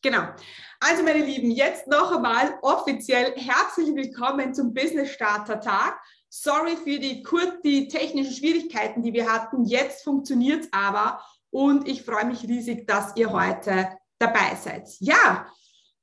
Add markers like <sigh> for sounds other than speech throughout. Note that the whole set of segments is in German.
Genau. Also meine Lieben, jetzt noch einmal offiziell herzlich willkommen zum Business Starter Tag. Sorry für die, die technischen Schwierigkeiten, die wir hatten. Jetzt funktioniert es aber und ich freue mich riesig, dass ihr heute dabei seid. Ja,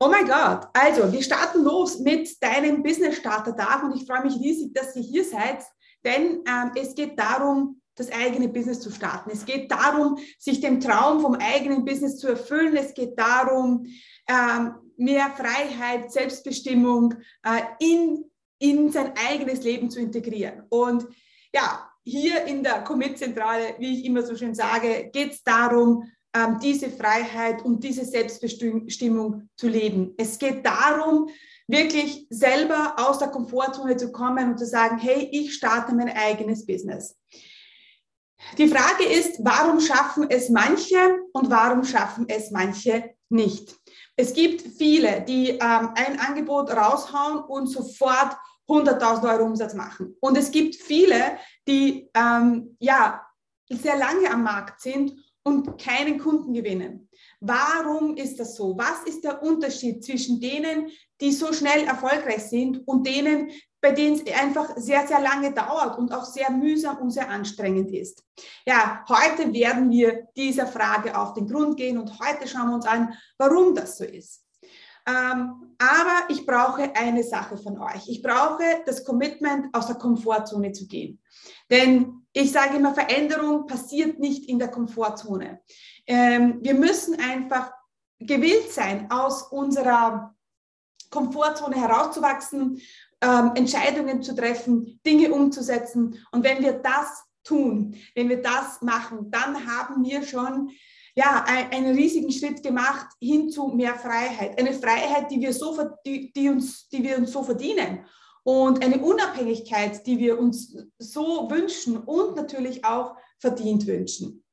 oh mein Gott. Also, wir starten los mit deinem Business Starter Tag und ich freue mich riesig, dass ihr hier seid, denn ähm, es geht darum, das eigene Business zu starten. Es geht darum, sich den Traum vom eigenen Business zu erfüllen. Es geht darum, ähm, mehr Freiheit, Selbstbestimmung äh, in, in sein eigenes Leben zu integrieren. Und ja, hier in der Commit-Zentrale, wie ich immer so schön sage, geht es darum, ähm, diese Freiheit und diese Selbstbestimmung zu leben. Es geht darum, wirklich selber aus der Komfortzone zu kommen und zu sagen, hey, ich starte mein eigenes Business. Die Frage ist, warum schaffen es manche und warum schaffen es manche nicht? Es gibt viele, die ähm, ein Angebot raushauen und sofort 100.000 Euro Umsatz machen. Und es gibt viele, die ähm, ja sehr lange am Markt sind und keinen Kunden gewinnen. Warum ist das so? Was ist der Unterschied zwischen denen, die so schnell erfolgreich sind und denen, bei denen es einfach sehr, sehr lange dauert und auch sehr mühsam und sehr anstrengend ist. Ja, heute werden wir dieser Frage auf den Grund gehen und heute schauen wir uns an, warum das so ist. Ähm, aber ich brauche eine Sache von euch. Ich brauche das Commitment, aus der Komfortzone zu gehen. Denn ich sage immer, Veränderung passiert nicht in der Komfortzone. Ähm, wir müssen einfach gewillt sein, aus unserer Komfortzone herauszuwachsen, ähm, Entscheidungen zu treffen, Dinge umzusetzen. Und wenn wir das tun, wenn wir das machen, dann haben wir schon ja, einen riesigen Schritt gemacht hin zu mehr Freiheit. Eine Freiheit, die wir, so, die, die, uns, die wir uns so verdienen. Und eine Unabhängigkeit, die wir uns so wünschen und natürlich auch verdient wünschen.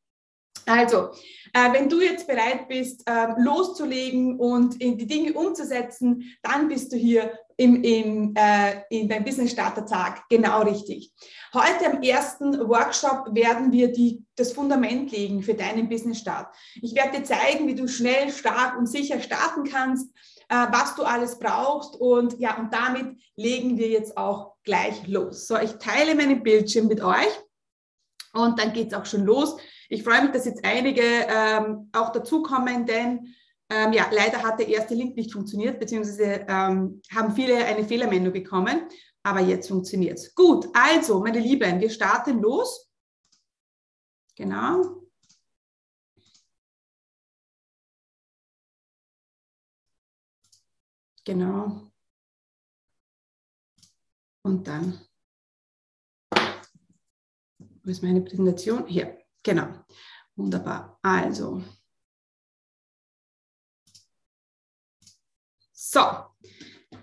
Also, äh, wenn du jetzt bereit bist, äh, loszulegen und die Dinge umzusetzen, dann bist du hier im, im, äh, in deinem Business Starter Tag genau richtig. Heute am ersten Workshop werden wir die, das Fundament legen für deinen Business Start. Ich werde dir zeigen, wie du schnell, stark und sicher starten kannst, äh, was du alles brauchst und ja, und damit legen wir jetzt auch gleich los. So, ich teile meinen Bildschirm mit euch und dann geht es auch schon los. Ich freue mich, dass jetzt einige ähm, auch dazukommen, denn ähm, ja, leider hat der erste Link nicht funktioniert, beziehungsweise ähm, haben viele eine Fehlermeldung bekommen, aber jetzt funktioniert es. Gut, also, meine Lieben, wir starten los. Genau. Genau. Und dann, wo ist meine Präsentation? Hier. Genau. Wunderbar. Also. So.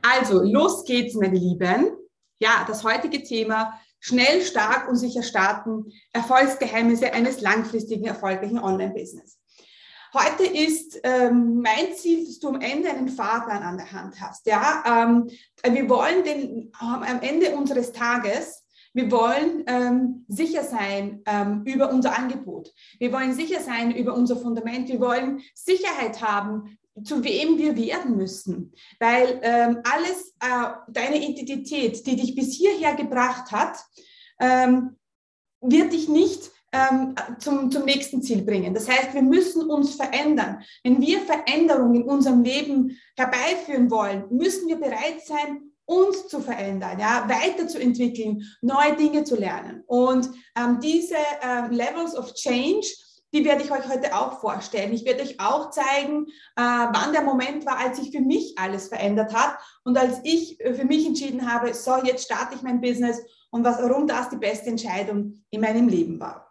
Also, los geht's, meine Lieben. Ja, das heutige Thema schnell, stark und sicher starten, Erfolgsgeheimnisse eines langfristigen, erfolgreichen Online-Business. Heute ist ähm, mein Ziel, dass du am Ende einen Fahrplan an der Hand hast. Ja, ähm, wir wollen den, am Ende unseres Tages wir wollen ähm, sicher sein ähm, über unser Angebot. Wir wollen sicher sein über unser Fundament. Wir wollen Sicherheit haben, zu wem wir werden müssen. Weil ähm, alles, äh, deine Identität, die dich bis hierher gebracht hat, ähm, wird dich nicht ähm, zum, zum nächsten Ziel bringen. Das heißt, wir müssen uns verändern. Wenn wir Veränderungen in unserem Leben herbeiführen wollen, müssen wir bereit sein, uns zu verändern, ja, weiterzuentwickeln, neue Dinge zu lernen. Und ähm, diese ähm, Levels of Change, die werde ich euch heute auch vorstellen. Ich werde euch auch zeigen, äh, wann der Moment war, als sich für mich alles verändert hat und als ich für mich entschieden habe, so, jetzt starte ich mein Business und was, warum das die beste Entscheidung in meinem Leben war.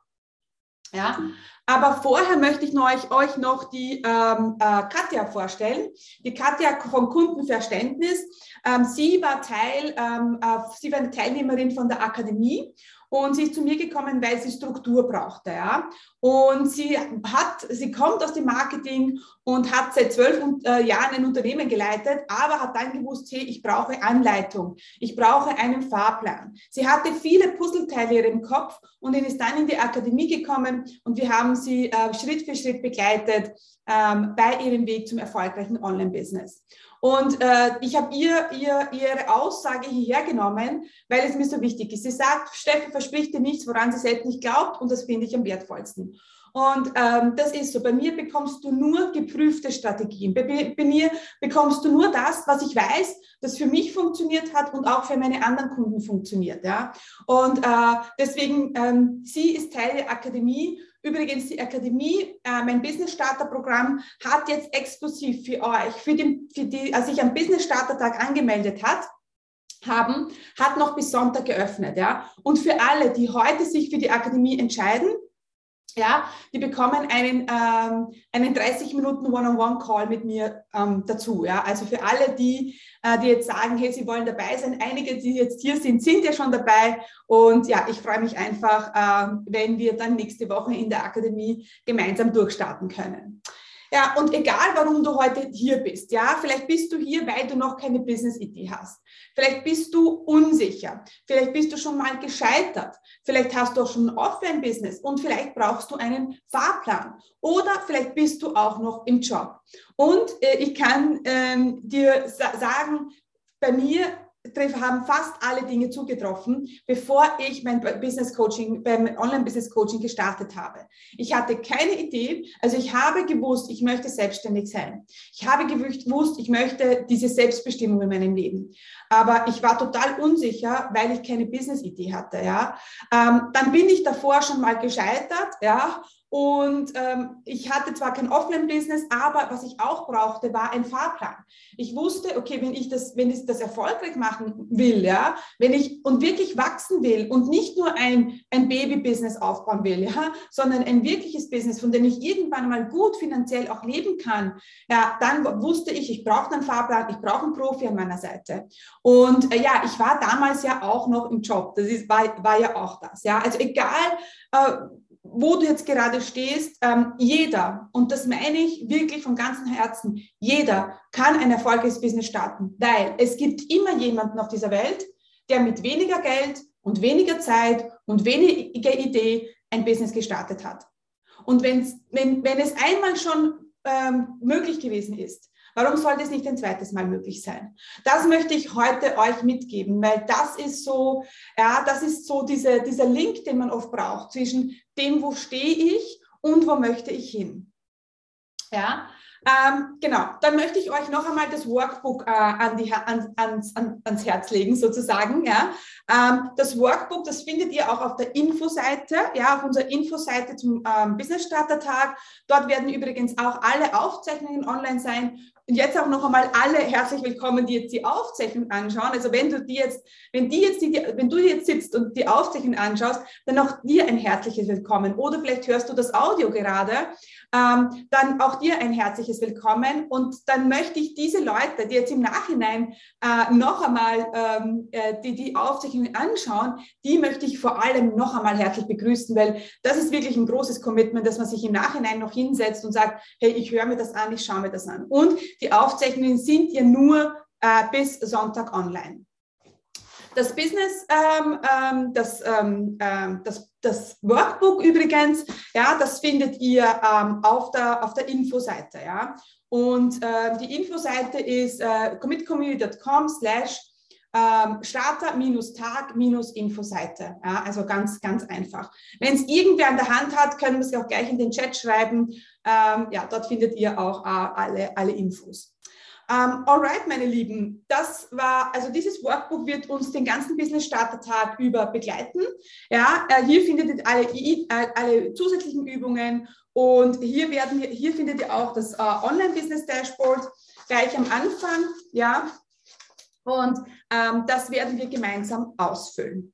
Ja, aber vorher möchte ich euch, euch noch die ähm, äh, Katja vorstellen. Die Katja von Kundenverständnis. Ähm, sie war Teil, ähm, äh, sie war eine Teilnehmerin von der Akademie und sie ist zu mir gekommen, weil sie Struktur brauchte. Ja? Und sie hat, sie kommt aus dem Marketing und hat seit zwölf äh, Jahren ein Unternehmen geleitet, aber hat dann gewusst, hey, ich brauche Anleitung, ich brauche einen Fahrplan. Sie hatte viele Puzzleteile in ihrem Kopf und ist dann in die Akademie gekommen und wir haben sie äh, Schritt für Schritt begleitet ähm, bei ihrem Weg zum erfolgreichen Online-Business. Und äh, ich habe ihr, ihr ihre Aussage hierher genommen, weil es mir so wichtig ist. Sie sagt, Steffi verspricht dir nichts, woran sie selbst nicht glaubt und das finde ich am wertvollsten. Und ähm, das ist so. Bei mir bekommst du nur geprüfte Strategien. Bei, bei, mir bekommst du nur das, was ich weiß, das für mich funktioniert hat und auch für meine anderen Kunden funktioniert. Ja? Und äh, deswegen, ähm, sie ist Teil der Akademie Übrigens, die Akademie, äh, mein Business Starter Programm, hat jetzt exklusiv für euch, für, den, für die, als ich am Business Starter Tag angemeldet hat, haben, hat noch bis Sonntag geöffnet. Ja? Und für alle, die heute sich für die Akademie entscheiden, ja, die bekommen einen, ähm, einen 30 Minuten One-on-One-Call mit mir ähm, dazu. Ja, also für alle, die, äh, die jetzt sagen, hey, sie wollen dabei sein, einige, die jetzt hier sind, sind ja schon dabei. Und ja, ich freue mich einfach, äh, wenn wir dann nächste Woche in der Akademie gemeinsam durchstarten können. Ja, und egal, warum du heute hier bist, ja, vielleicht bist du hier, weil du noch keine Business-Idee hast. Vielleicht bist du unsicher. Vielleicht bist du schon mal gescheitert. Vielleicht hast du auch schon ein Offline-Business und vielleicht brauchst du einen Fahrplan. Oder vielleicht bist du auch noch im Job. Und äh, ich kann ähm, dir sa sagen, bei mir haben fast alle Dinge zugetroffen, bevor ich mein Business Coaching, beim Online Business Coaching gestartet habe. Ich hatte keine Idee, also ich habe gewusst, ich möchte selbstständig sein. Ich habe gewusst, ich möchte diese Selbstbestimmung in meinem Leben. Aber ich war total unsicher, weil ich keine Business Idee hatte, ja. Ähm, dann bin ich davor schon mal gescheitert, ja, und ähm, ich hatte zwar kein Offline-Business, aber was ich auch brauchte, war ein Fahrplan. Ich wusste, okay, wenn ich das, wenn ich das erfolgreich machen will, ja, wenn ich und wirklich wachsen will und nicht nur ein, ein Baby-Business aufbauen will, ja, sondern ein wirkliches Business, von dem ich irgendwann mal gut finanziell auch leben kann, ja, dann wusste ich, ich brauche einen Fahrplan, ich brauche einen Profi an meiner Seite. Und äh, ja, ich war damals ja auch noch im Job. Das ist, war, war ja auch das, ja. Also egal, äh, wo du jetzt gerade stehst, ähm, jeder, und das meine ich wirklich von ganzem Herzen, jeder kann ein erfolgreiches Business starten, weil es gibt immer jemanden auf dieser Welt, der mit weniger Geld und weniger Zeit und weniger Idee ein Business gestartet hat. Und wenn, wenn es einmal schon ähm, möglich gewesen ist, Warum sollte es nicht ein zweites Mal möglich sein? Das möchte ich heute euch mitgeben, weil das ist so, ja, das ist so diese, dieser Link, den man oft braucht zwischen dem, wo stehe ich und wo möchte ich hin. Ja, ähm, genau, dann möchte ich euch noch einmal das Workbook äh, an die, an, ans, an, ans Herz legen, sozusagen. Ja. Ähm, das Workbook, das findet ihr auch auf der Infoseite, ja, auf unserer Infoseite zum ähm, Business Starter Tag. Dort werden übrigens auch alle Aufzeichnungen online sein und jetzt auch noch einmal alle herzlich willkommen, die jetzt die Aufzeichnung anschauen. Also wenn du die jetzt, wenn die jetzt, die, wenn du jetzt sitzt und die Aufzeichnung anschaust, dann auch dir ein herzliches Willkommen. Oder vielleicht hörst du das Audio gerade, ähm, dann auch dir ein herzliches Willkommen. Und dann möchte ich diese Leute, die jetzt im Nachhinein äh, noch einmal ähm, äh, die, die Aufzeichnung anschauen, die möchte ich vor allem noch einmal herzlich begrüßen, weil das ist wirklich ein großes Commitment, dass man sich im Nachhinein noch hinsetzt und sagt, hey, ich höre mir das an, ich schaue mir das an. Und die Aufzeichnungen sind ja nur äh, bis Sonntag online. Das Business, ähm, ähm, das, ähm, ähm, das, das Workbook übrigens, ja, das findet ihr ähm, auf, der, auf der Infoseite. Ja. Und äh, die Infoseite ist äh, commitcommunity.com slash ähm, Starter-Tag-Infoseite. Ja, also ganz, ganz einfach. Wenn es irgendwer an der Hand hat, können wir es auch gleich in den Chat schreiben. Ähm, ja, dort findet ihr auch äh, alle, alle Infos. Um, alright, meine Lieben, das war, also dieses Workbook wird uns den ganzen Business Starter Tag über begleiten. Ja, äh, hier findet ihr alle, äh, alle zusätzlichen Übungen und hier werden hier findet ihr auch das uh, Online Business Dashboard gleich am Anfang. Ja, und ähm, das werden wir gemeinsam ausfüllen.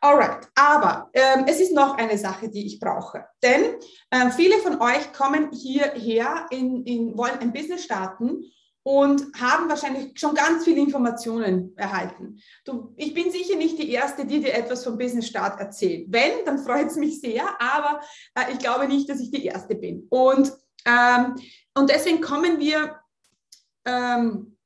Alright, aber ähm, es ist noch eine Sache, die ich brauche. Denn äh, viele von euch kommen hierher, in, in, wollen ein Business starten und haben wahrscheinlich schon ganz viele Informationen erhalten. Du, ich bin sicher nicht die Erste, die dir etwas vom Business Start erzählt. Wenn, dann freut es mich sehr, aber äh, ich glaube nicht, dass ich die Erste bin. Und, ähm, und deswegen kommen wir, ähm,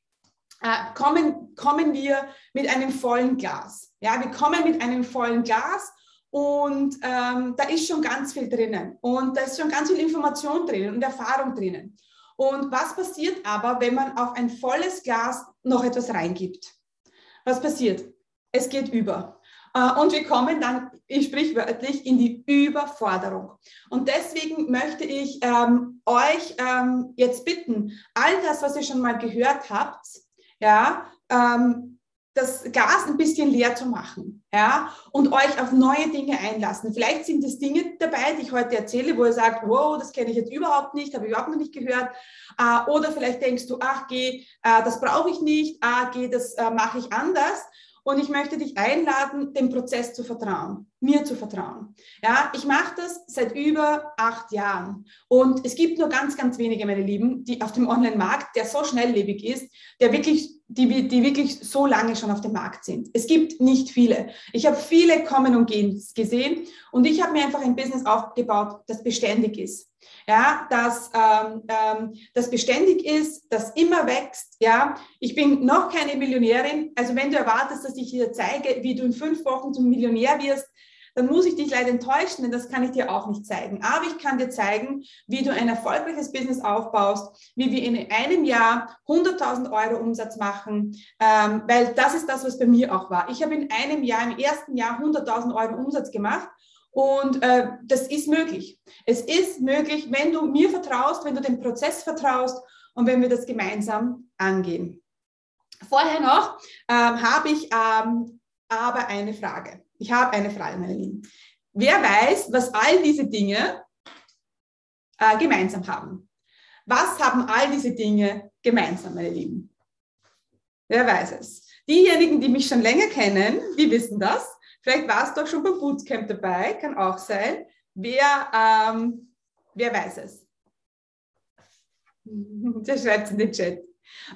äh, kommen, kommen wir mit einem vollen Glas. Ja, wir kommen mit einem vollen Glas und ähm, da ist schon ganz viel drinnen und da ist schon ganz viel Information drinnen und Erfahrung drinnen. Und was passiert aber, wenn man auf ein volles Glas noch etwas reingibt? Was passiert? Es geht über. Äh, und wir kommen dann sprichwörtlich in die Überforderung. Und deswegen möchte ich ähm, euch ähm, jetzt bitten, all das, was ihr schon mal gehört habt, ja, ähm, das Gas ein bisschen leer zu machen, ja, und euch auf neue Dinge einlassen. Vielleicht sind es Dinge dabei, die ich heute erzähle, wo ihr sagt, wow, das kenne ich jetzt überhaupt nicht, habe ich überhaupt noch nicht gehört. Äh, oder vielleicht denkst du, ach, geh, äh, das brauche ich nicht, ah, geh, das äh, mache ich anders. Und ich möchte dich einladen, dem Prozess zu vertrauen, mir zu vertrauen. Ja, ich mache das seit über acht Jahren. Und es gibt nur ganz, ganz wenige, meine Lieben, die auf dem Online-Markt, der so schnelllebig ist, der wirklich, die, die wirklich so lange schon auf dem Markt sind. Es gibt nicht viele. Ich habe viele kommen und gehen gesehen und ich habe mir einfach ein Business aufgebaut, das beständig ist ja, dass ähm, ähm, das beständig ist, das immer wächst. Ja, ich bin noch keine Millionärin. Also wenn du erwartest, dass ich dir zeige, wie du in fünf Wochen zum Millionär wirst, dann muss ich dich leider enttäuschen, denn das kann ich dir auch nicht zeigen. Aber ich kann dir zeigen, wie du ein erfolgreiches Business aufbaust, wie wir in einem Jahr 100.000 Euro Umsatz machen, ähm, weil das ist das, was bei mir auch war. Ich habe in einem Jahr, im ersten Jahr 100.000 Euro Umsatz gemacht und äh, das ist möglich. Es ist möglich, wenn du mir vertraust, wenn du dem Prozess vertraust und wenn wir das gemeinsam angehen. Vorher noch ähm, habe ich ähm, aber eine Frage. Ich habe eine Frage, meine Lieben. Wer weiß, was all diese Dinge äh, gemeinsam haben? Was haben all diese Dinge gemeinsam, meine Lieben? Wer weiß es? Diejenigen, die mich schon länger kennen, die wissen das. Vielleicht warst du auch schon beim Bootcamp dabei, kann auch sein. Wer, ähm, wer weiß es? <laughs> Der schreibt es in den Chat.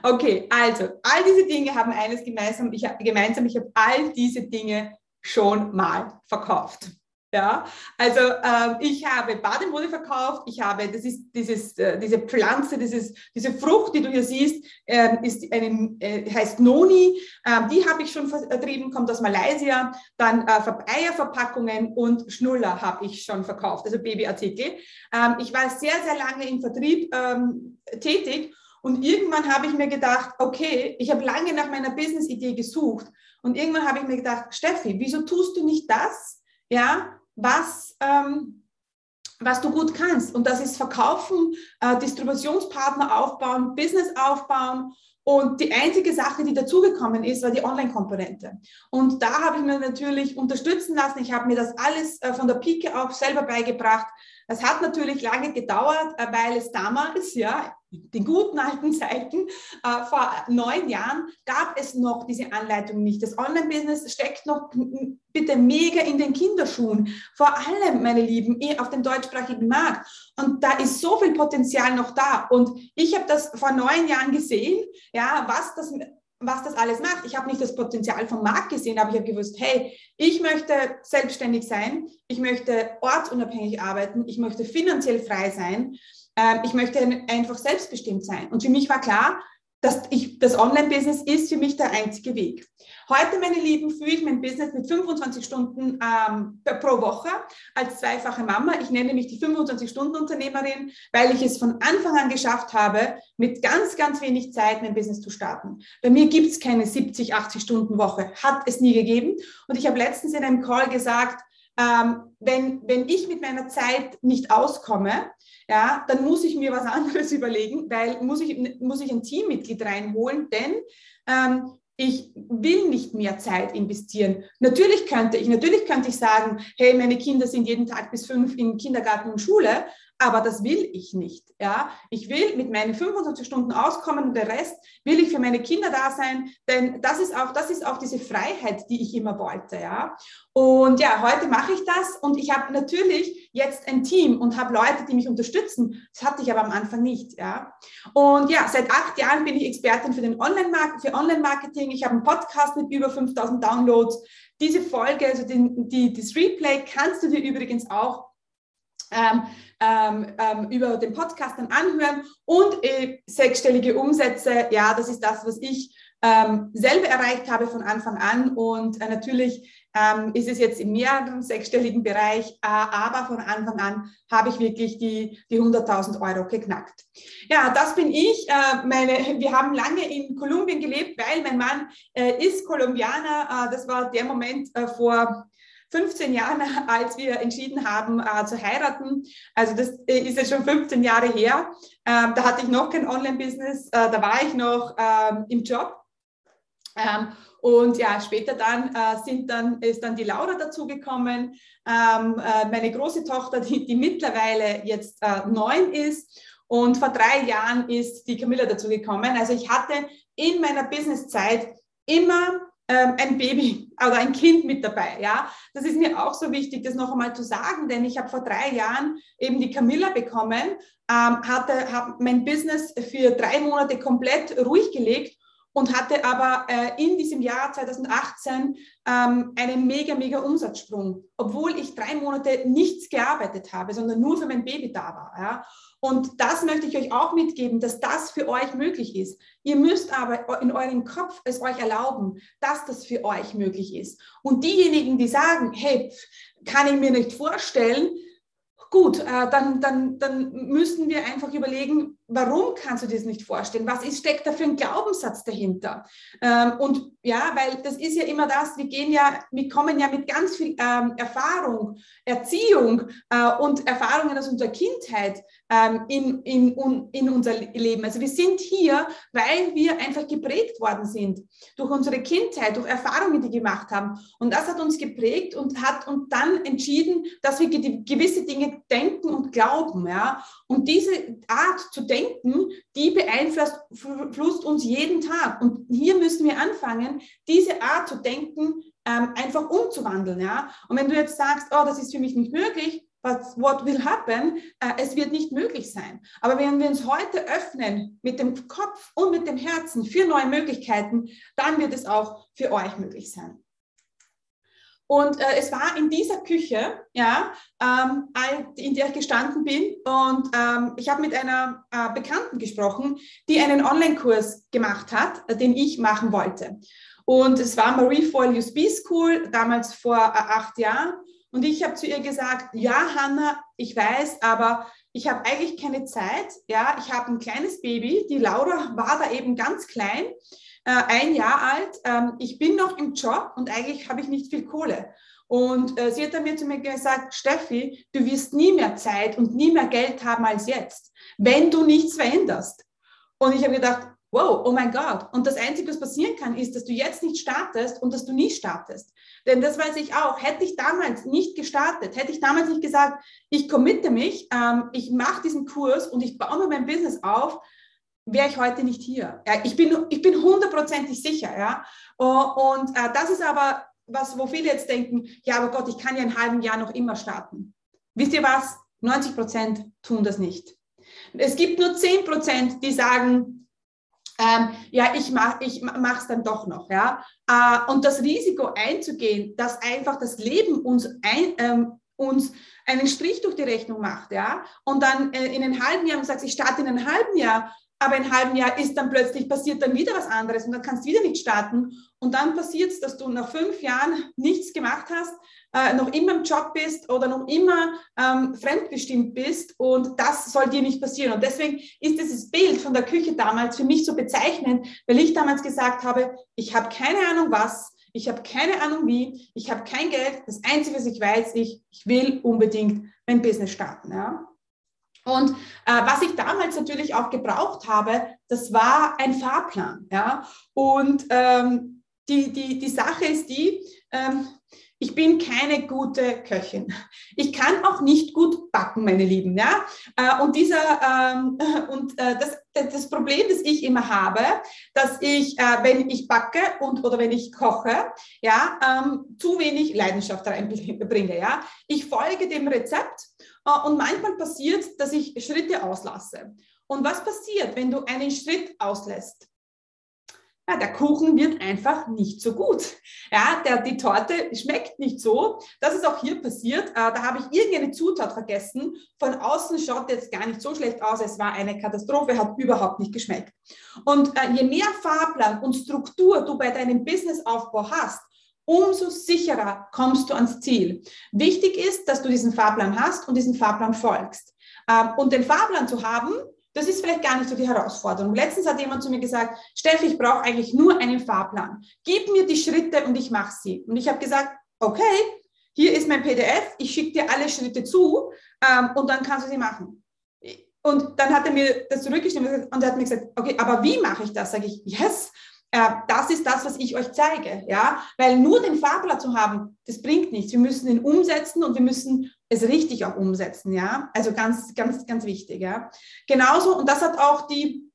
Okay, also all diese Dinge haben eines gemeinsam. Ich, gemeinsam, ich habe all diese Dinge schon mal verkauft. Ja, also ähm, ich habe Bademode verkauft, ich habe, das ist dieses, äh, diese Pflanze, dieses, diese Frucht, die du hier siehst, äh, ist eine, äh, heißt Noni, ähm, die habe ich schon vertrieben, kommt aus Malaysia, dann äh, Eierverpackungen und Schnuller habe ich schon verkauft, also Babyartikel. Ähm, ich war sehr, sehr lange im Vertrieb ähm, tätig und irgendwann habe ich mir gedacht, okay, ich habe lange nach meiner Business-Idee gesucht und irgendwann habe ich mir gedacht, Steffi, wieso tust du nicht das, ja, was, ähm, was du gut kannst. Und das ist Verkaufen, äh, Distributionspartner aufbauen, Business aufbauen. Und die einzige Sache, die dazugekommen ist, war die Online-Komponente. Und da habe ich mir natürlich unterstützen lassen. Ich habe mir das alles äh, von der Pike auf selber beigebracht. Es hat natürlich lange gedauert, äh, weil es damals, ja, den guten alten Zeiten, äh, vor neun Jahren, gab es noch diese Anleitung nicht. Das Online-Business steckt noch bitte mega in den Kinderschuhen. Vor allem, meine Lieben, eh auf dem deutschsprachigen Markt. Und da ist so viel Potenzial noch da. Und ich habe das vor neun Jahren gesehen, ja, was das was das alles macht. Ich habe nicht das Potenzial vom Markt gesehen, aber ich habe gewusst, hey, ich möchte selbstständig sein, ich möchte ortsunabhängig arbeiten, ich möchte finanziell frei sein, äh, ich möchte einfach selbstbestimmt sein. Und für mich war klar, dass ich, das Online-Business ist für mich der einzige Weg. Heute, meine Lieben, führe ich mein Business mit 25 Stunden ähm, pro Woche als zweifache Mama. Ich nenne mich die 25-Stunden-Unternehmerin, weil ich es von Anfang an geschafft habe, mit ganz, ganz wenig Zeit mein Business zu starten. Bei mir gibt es keine 70, 80 Stunden Woche, hat es nie gegeben. Und ich habe letztens in einem Call gesagt, ähm, wenn, wenn ich mit meiner Zeit nicht auskomme, ja, dann muss ich mir was <laughs> anderes überlegen, weil muss ich, muss ich ein Teammitglied reinholen, denn ähm, ich will nicht mehr Zeit investieren. Natürlich könnte ich, natürlich könnte ich sagen, hey, meine Kinder sind jeden Tag bis fünf in Kindergarten und Schule, aber das will ich nicht. Ja? Ich will mit meinen 25 Stunden auskommen und der Rest will ich für meine Kinder da sein, denn das ist auch, das ist auch diese Freiheit, die ich immer wollte. Ja? Und ja, heute mache ich das und ich habe natürlich jetzt ein Team und habe Leute, die mich unterstützen. Das hatte ich aber am Anfang nicht. Ja? Und ja, seit acht Jahren bin ich Expertin für den Online-Marketing, für Online-Marketing. Ich habe einen Podcast mit über 5000 Downloads. Diese Folge, also den, die, das Replay, kannst du dir übrigens auch über den Podcast dann anhören und äh, sechsstellige Umsätze. Ja, das ist das, was ich ähm, selber erreicht habe von Anfang an und äh, natürlich ähm, ist es jetzt im mehreren sechsstelligen Bereich, äh, aber von Anfang an habe ich wirklich die, die 100.000 Euro geknackt. Ja, das bin ich. Meine, wir haben lange in Kolumbien gelebt, weil mein Mann ist Kolumbianer. Das war der Moment vor 15 Jahren, <laughs> als wir entschieden haben äh, zu heiraten. Also das ist jetzt schon 15 Jahre her. Ähm, da hatte ich noch kein Online-Business, da war ich noch ähm, im Job. Ähm, und ja, später dann, äh, sind dann ist dann die Laura dazugekommen, ähm, äh, meine große Tochter, die, die mittlerweile jetzt äh, neun ist. Und vor drei Jahren ist die Camilla dazugekommen. Also ich hatte in meiner Businesszeit immer ein Baby oder ein Kind mit dabei. Ja, das ist mir auch so wichtig, das noch einmal zu sagen, denn ich habe vor drei Jahren eben die Camilla bekommen, ähm, hatte habe mein Business für drei Monate komplett ruhig gelegt und hatte aber äh, in diesem Jahr 2018 ähm, einen mega, mega Umsatzsprung, obwohl ich drei Monate nichts gearbeitet habe, sondern nur für mein Baby da war. Ja? Und das möchte ich euch auch mitgeben, dass das für euch möglich ist. Ihr müsst aber in eurem Kopf es euch erlauben, dass das für euch möglich ist. Und diejenigen, die sagen, hey, kann ich mir nicht vorstellen, gut, äh, dann, dann, dann müssen wir einfach überlegen, warum kannst du dir das nicht vorstellen? Was ist, steckt da für ein Glaubenssatz dahinter? Ähm, und ja, weil das ist ja immer das, wir gehen ja, wir kommen ja mit ganz viel ähm, Erfahrung, Erziehung äh, und Erfahrungen aus unserer Kindheit ähm, in, in, in unser Leben. Also wir sind hier, weil wir einfach geprägt worden sind durch unsere Kindheit, durch Erfahrungen, die wir gemacht haben. Und das hat uns geprägt und hat und dann entschieden, dass wir gewisse Dinge denken und glauben. Ja? Und diese Art zu denken, denken, die beeinflusst uns jeden Tag. Und hier müssen wir anfangen, diese Art zu denken ähm, einfach umzuwandeln. Ja? Und wenn du jetzt sagst, oh, das ist für mich nicht möglich, but what will happen? Äh, es wird nicht möglich sein. Aber wenn wir uns heute öffnen mit dem Kopf und mit dem Herzen für neue Möglichkeiten, dann wird es auch für euch möglich sein. Und äh, es war in dieser Küche, ja, ähm, in der ich gestanden bin. Und ähm, ich habe mit einer äh, Bekannten gesprochen, die einen Online-Kurs gemacht hat, äh, den ich machen wollte. Und es war Marie Foyle USB School, damals vor äh, acht Jahren. Und ich habe zu ihr gesagt, ja, Hanna, ich weiß, aber ich habe eigentlich keine Zeit. Ja, ich habe ein kleines Baby. Die Laura war da eben ganz klein äh, ein Jahr alt. Ähm, ich bin noch im Job und eigentlich habe ich nicht viel Kohle. Und äh, sie hat dann mir zu mir gesagt, Steffi, du wirst nie mehr Zeit und nie mehr Geld haben als jetzt, wenn du nichts veränderst. Und ich habe gedacht, wow, oh mein Gott. Und das Einzige, was passieren kann, ist, dass du jetzt nicht startest und dass du nie startest. Denn das weiß ich auch. Hätte ich damals nicht gestartet, hätte ich damals nicht gesagt, ich committe mich, ähm, ich mache diesen Kurs und ich baue mir mein Business auf, wäre ich heute nicht hier. Ja, ich bin, ich bin hundertprozentig sicher. Ja? Und äh, das ist aber was, wo viele jetzt denken, ja, aber Gott, ich kann ja in einem halben Jahr noch immer starten. Wisst ihr was? 90 Prozent tun das nicht. Es gibt nur 10 Prozent, die sagen, ähm, ja, ich mache ich es dann doch noch. Ja? Äh, und das Risiko einzugehen, dass einfach das Leben uns, ein, ähm, uns einen Strich durch die Rechnung macht, ja, und dann äh, in einem halben Jahr sagst, ich starte in einem halben Jahr aber einem halben Jahr ist dann plötzlich passiert dann wieder was anderes und dann kannst du wieder nicht starten. Und dann passiert es, dass du nach fünf Jahren nichts gemacht hast, äh, noch immer im Job bist oder noch immer ähm, fremdbestimmt bist und das soll dir nicht passieren. Und deswegen ist dieses Bild von der Küche damals für mich so bezeichnend, weil ich damals gesagt habe, ich habe keine Ahnung was, ich habe keine Ahnung wie, ich habe kein Geld. Das Einzige, was ich weiß, ich, ich will unbedingt mein Business starten. Ja? Und äh, was ich damals natürlich auch gebraucht habe, das war ein Fahrplan. Ja? Und ähm, die, die, die Sache ist die, ähm, Ich bin keine gute Köchin. Ich kann auch nicht gut backen, meine Lieben. Ja? Äh, und dieser, ähm, <laughs> und äh, das, das Problem, das ich immer habe, dass ich, äh, wenn ich backe und oder wenn ich koche, ja, ähm, zu wenig Leidenschaft reinbringe. <laughs> Ja? Ich folge dem Rezept und manchmal passiert, dass ich Schritte auslasse. Und was passiert, wenn du einen Schritt auslässt? ja, der Kuchen wird einfach nicht so gut. Ja, der, die Torte schmeckt nicht so. Das ist auch hier passiert. Äh, da habe ich irgendeine Zutat vergessen. Von außen schaut jetzt gar nicht so schlecht aus. Es war eine Katastrophe, hat überhaupt nicht geschmeckt. Und äh, je mehr Fahrplan und Struktur du bei deinem Businessaufbau hast, umso sicherer kommst du ans Ziel. Wichtig ist, dass du diesen Fahrplan hast und diesen Fahrplan folgst. Ähm, und den Fahrplan zu haben, das ist vielleicht gar nicht so die Herausforderung. Letztens hat jemand zu mir gesagt, Steffi, ich brauche eigentlich nur einen Fahrplan. Gib mir die Schritte und ich mache sie. Und ich habe gesagt, okay, hier ist mein PDF, ich schicke dir alle Schritte zu ähm, und dann kannst du sie machen. Und dann hat er mir das zurückgeschrieben und er hat mir gesagt, okay, aber wie mache ich das? Sage ich, yes, äh, das ist das, was ich euch zeige, ja, weil nur den Fahrplan zu haben, das bringt nichts. Wir müssen ihn umsetzen und wir müssen es richtig auch umsetzen, ja. Also ganz, ganz, ganz wichtig, ja. Genauso und das hat auch die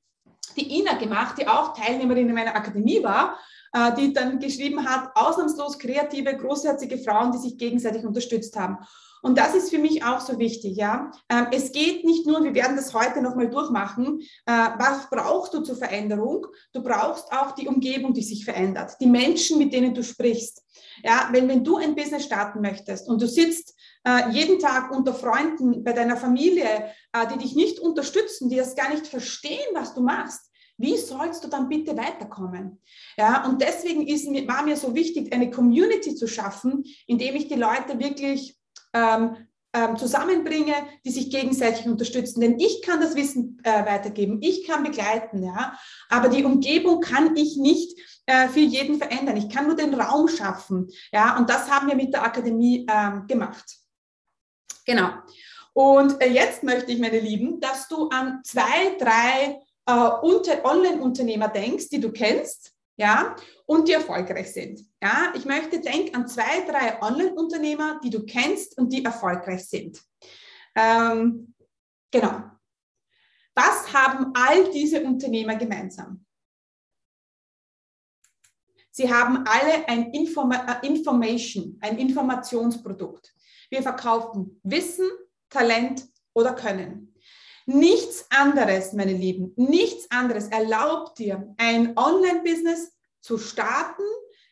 die Ina gemacht, die auch Teilnehmerin in meiner Akademie war, äh, die dann geschrieben hat, ausnahmslos kreative, großherzige Frauen, die sich gegenseitig unterstützt haben. Und das ist für mich auch so wichtig, ja. Ähm, es geht nicht nur, wir werden das heute nochmal durchmachen, äh, was brauchst du zur Veränderung? Du brauchst auch die Umgebung, die sich verändert, die Menschen, mit denen du sprichst. Ja, wenn, wenn du ein Business starten möchtest und du sitzt äh, jeden Tag unter Freunden, bei deiner Familie, äh, die dich nicht unterstützen, die das gar nicht verstehen, was du machst, wie sollst du dann bitte weiterkommen? Ja, und deswegen ist, war mir so wichtig, eine Community zu schaffen, indem ich die Leute wirklich ähm, ähm, zusammenbringe, die sich gegenseitig unterstützen. Denn ich kann das Wissen äh, weitergeben, ich kann begleiten, ja, aber die Umgebung kann ich nicht äh, für jeden verändern. Ich kann nur den Raum schaffen, ja, und das haben wir mit der Akademie ähm, gemacht. Genau. Und äh, jetzt möchte ich, meine Lieben, dass du an zwei, drei äh, Online-Unternehmer denkst, die du kennst, ja, und die erfolgreich sind. Ja, ich möchte, denk an zwei, drei Online-Unternehmer, die du kennst und die erfolgreich sind. Ähm, genau. Was haben all diese Unternehmer gemeinsam? Sie haben alle ein Informa äh, Information, ein Informationsprodukt. Wir verkaufen Wissen, Talent oder Können. Nichts anderes, meine Lieben, nichts anderes erlaubt dir, ein Online-Business zu starten,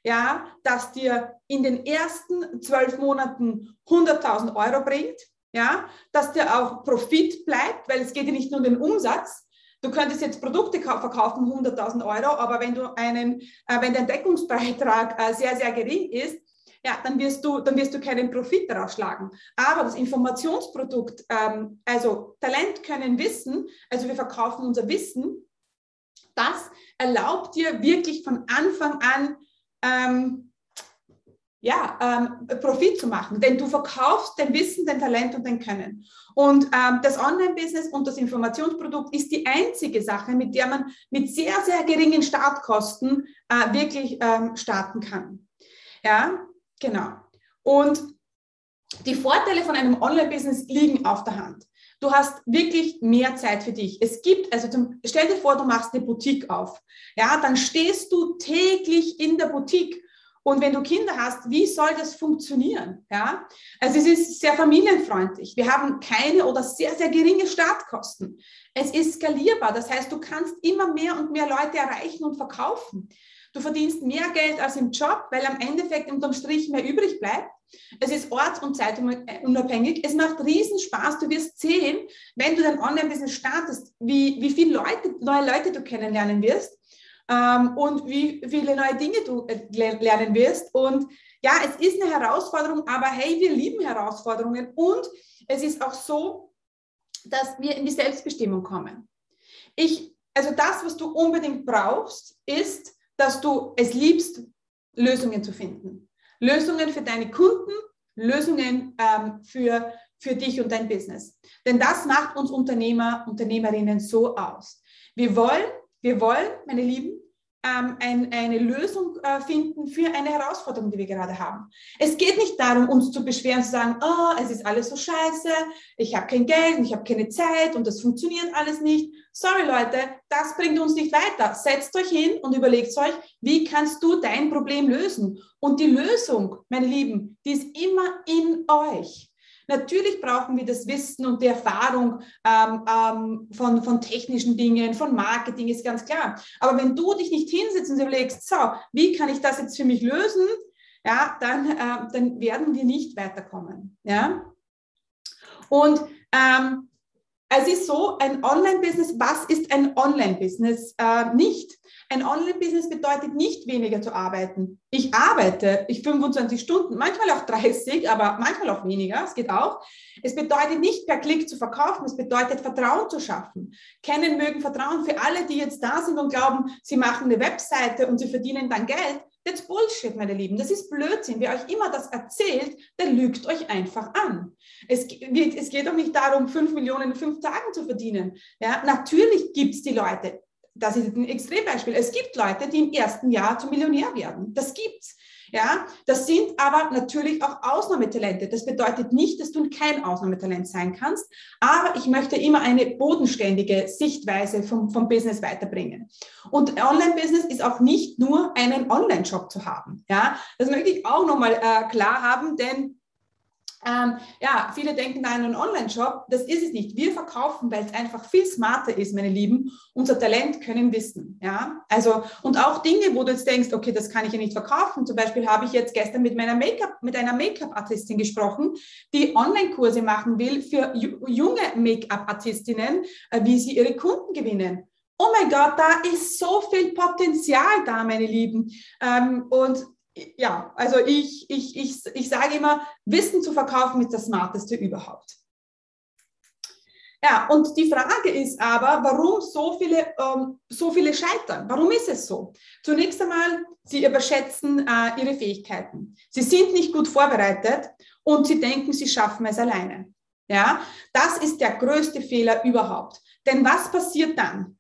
ja, das dir in den ersten zwölf Monaten 100.000 Euro bringt, ja, dass dir auch Profit bleibt, weil es geht dir nicht nur um den Umsatz. Du könntest jetzt Produkte verkaufen, 100.000 Euro, aber wenn du einen, äh, wenn dein Deckungsbeitrag äh, sehr, sehr gering ist, ja, dann wirst du, dann wirst du keinen Profit daraus schlagen. Aber das Informationsprodukt, ähm, also Talent können Wissen, also wir verkaufen unser Wissen, das erlaubt dir wirklich von Anfang an ähm, ja, ähm, Profit zu machen, denn du verkaufst dein Wissen, dein Talent und dein Können. Und ähm, das Online-Business und das Informationsprodukt ist die einzige Sache, mit der man mit sehr, sehr geringen Startkosten äh, wirklich ähm, starten kann. Ja, Genau. Und die Vorteile von einem Online-Business liegen auf der Hand. Du hast wirklich mehr Zeit für dich. Es gibt, also zum, stell dir vor, du machst eine Boutique auf. Ja, dann stehst du täglich in der Boutique. Und wenn du Kinder hast, wie soll das funktionieren? Ja, also es ist sehr familienfreundlich. Wir haben keine oder sehr, sehr geringe Startkosten. Es ist skalierbar. Das heißt, du kannst immer mehr und mehr Leute erreichen und verkaufen. Du verdienst mehr Geld als im Job, weil am Endeffekt unterm Strich mehr übrig bleibt. Es ist orts- und zeitunabhängig. Es macht riesen Spaß. Du wirst sehen, wenn du dein Online-Business startest, wie, wie viele Leute, neue Leute du kennenlernen wirst ähm, und wie viele neue Dinge du äh, lernen wirst. Und ja, es ist eine Herausforderung, aber hey, wir lieben Herausforderungen. Und es ist auch so, dass wir in die Selbstbestimmung kommen. Ich, also das, was du unbedingt brauchst, ist dass du es liebst, Lösungen zu finden. Lösungen für deine Kunden, Lösungen ähm, für, für dich und dein Business. Denn das macht uns Unternehmer, Unternehmerinnen so aus. Wir wollen, wir wollen, meine Lieben, ähm, ein, eine Lösung äh, finden für eine Herausforderung, die wir gerade haben. Es geht nicht darum, uns zu beschweren, zu sagen, oh, es ist alles so scheiße, ich habe kein Geld, ich habe keine Zeit und das funktioniert alles nicht. Sorry Leute, das bringt uns nicht weiter. Setzt euch hin und überlegt euch, wie kannst du dein Problem lösen? Und die Lösung, meine Lieben, die ist immer in euch. Natürlich brauchen wir das Wissen und die Erfahrung ähm, ähm, von, von technischen Dingen, von Marketing, ist ganz klar. Aber wenn du dich nicht hinsetzt und überlegst, so, wie kann ich das jetzt für mich lösen, ja, dann, äh, dann werden wir nicht weiterkommen. Ja? Und ähm, es ist so, ein Online-Business, was ist ein Online-Business? Äh, nicht. Ein Online-Business bedeutet nicht weniger zu arbeiten. Ich arbeite, ich 25 Stunden, manchmal auch 30, aber manchmal auch weniger, es geht auch. Es bedeutet nicht per Klick zu verkaufen, es bedeutet Vertrauen zu schaffen. Kennen mögen Vertrauen für alle, die jetzt da sind und glauben, sie machen eine Webseite und sie verdienen dann Geld. That's Bullshit, meine Lieben. Das ist Blödsinn. Wer euch immer das erzählt, der lügt euch einfach an. Es, es geht doch nicht darum, 5 Millionen in fünf Tagen zu verdienen. Ja, natürlich gibt es die Leute, das ist ein Extrembeispiel. Es gibt Leute, die im ersten Jahr zum Millionär werden. Das gibt's. Ja, das sind aber natürlich auch Ausnahmetalente. Das bedeutet nicht, dass du kein Ausnahmetalent sein kannst, aber ich möchte immer eine bodenständige Sichtweise vom, vom Business weiterbringen. Und Online-Business ist auch nicht nur einen Online-Shop zu haben. Ja, das möchte ich auch nochmal äh, klar haben, denn ähm, ja, viele denken an einen Online-Shop. Das ist es nicht. Wir verkaufen, weil es einfach viel smarter ist, meine Lieben. Unser Talent können wissen. Ja, also, und auch Dinge, wo du jetzt denkst, okay, das kann ich ja nicht verkaufen. Zum Beispiel habe ich jetzt gestern mit meiner Make-up, mit einer Make-up-Artistin gesprochen, die Online-Kurse machen will für junge Make-up-Artistinnen, äh, wie sie ihre Kunden gewinnen. Oh mein Gott, da ist so viel Potenzial da, meine Lieben. Ähm, und ja, also ich, ich, ich, ich sage immer, Wissen zu verkaufen ist das Smarteste überhaupt. Ja, und die Frage ist aber, warum so viele, ähm, so viele scheitern? Warum ist es so? Zunächst einmal, sie überschätzen äh, ihre Fähigkeiten. Sie sind nicht gut vorbereitet und sie denken, sie schaffen es alleine. Ja, das ist der größte Fehler überhaupt. Denn was passiert dann?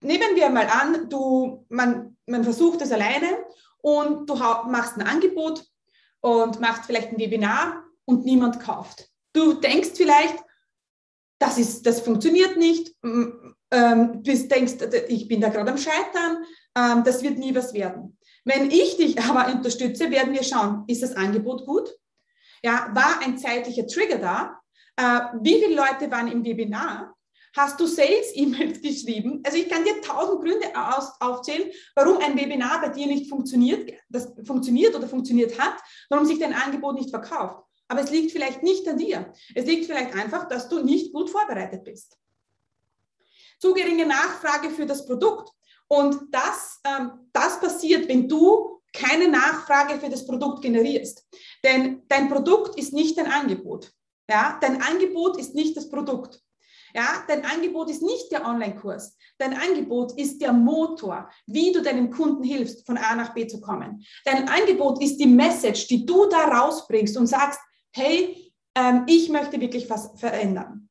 Nehmen wir mal an, du, man, man versucht es alleine und du machst ein Angebot und machst vielleicht ein Webinar und niemand kauft. Du denkst vielleicht, das, ist, das funktioniert nicht, ähm, du denkst, ich bin da gerade am Scheitern, ähm, das wird nie was werden. Wenn ich dich <laughs> aber unterstütze, werden wir schauen, ist das Angebot gut? Ja, war ein zeitlicher Trigger da? Äh, wie viele Leute waren im Webinar? Hast du Sales-E-Mails <laughs> geschrieben? Also ich kann dir tausend Gründe aus, aufzählen, warum ein Webinar bei dir nicht funktioniert, das funktioniert oder funktioniert hat, warum sich dein Angebot nicht verkauft. Aber es liegt vielleicht nicht an dir. Es liegt vielleicht einfach, dass du nicht gut vorbereitet bist. Zu geringe Nachfrage für das Produkt. Und das, ähm, das passiert, wenn du keine Nachfrage für das Produkt generierst. Denn dein Produkt ist nicht dein Angebot. Ja? Dein Angebot ist nicht das Produkt. Ja, dein Angebot ist nicht der Online-Kurs. Dein Angebot ist der Motor, wie du deinem Kunden hilfst, von A nach B zu kommen. Dein Angebot ist die Message, die du da rausbringst und sagst, hey, ähm, ich möchte wirklich was verändern.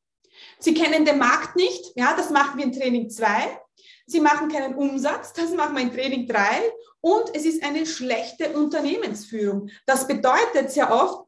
Sie kennen den Markt nicht, ja, das machen wir in Training 2. Sie machen keinen Umsatz, das machen wir in Training 3. Und es ist eine schlechte Unternehmensführung. Das bedeutet sehr oft,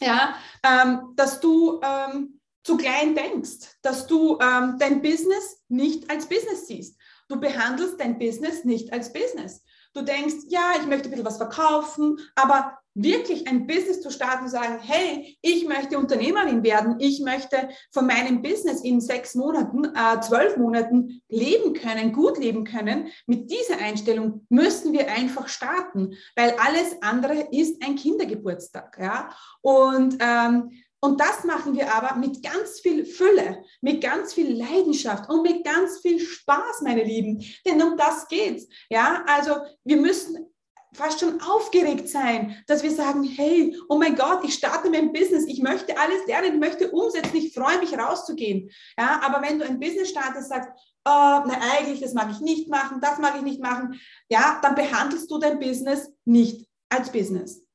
ja, ähm, dass du ähm, zu klein denkst, dass du ähm, dein Business nicht als Business siehst. Du behandelst dein Business nicht als Business. Du denkst, ja, ich möchte ein bisschen was verkaufen, aber wirklich ein Business zu starten und sagen, hey, ich möchte Unternehmerin werden, ich möchte von meinem Business in sechs Monaten, äh, zwölf Monaten leben können, gut leben können, mit dieser Einstellung müssen wir einfach starten, weil alles andere ist ein Kindergeburtstag. Ja? Und ähm, und das machen wir aber mit ganz viel Fülle, mit ganz viel Leidenschaft und mit ganz viel Spaß, meine Lieben. Denn um das geht's. Ja, also wir müssen fast schon aufgeregt sein, dass wir sagen, hey, oh mein Gott, ich starte mein Business, ich möchte alles lernen, ich möchte umsetzen, ich freue mich rauszugehen. Ja, aber wenn du ein Business startest, sagst, oh, na eigentlich, das mag ich nicht machen, das mag ich nicht machen, ja, dann behandelst du dein Business nicht als Business.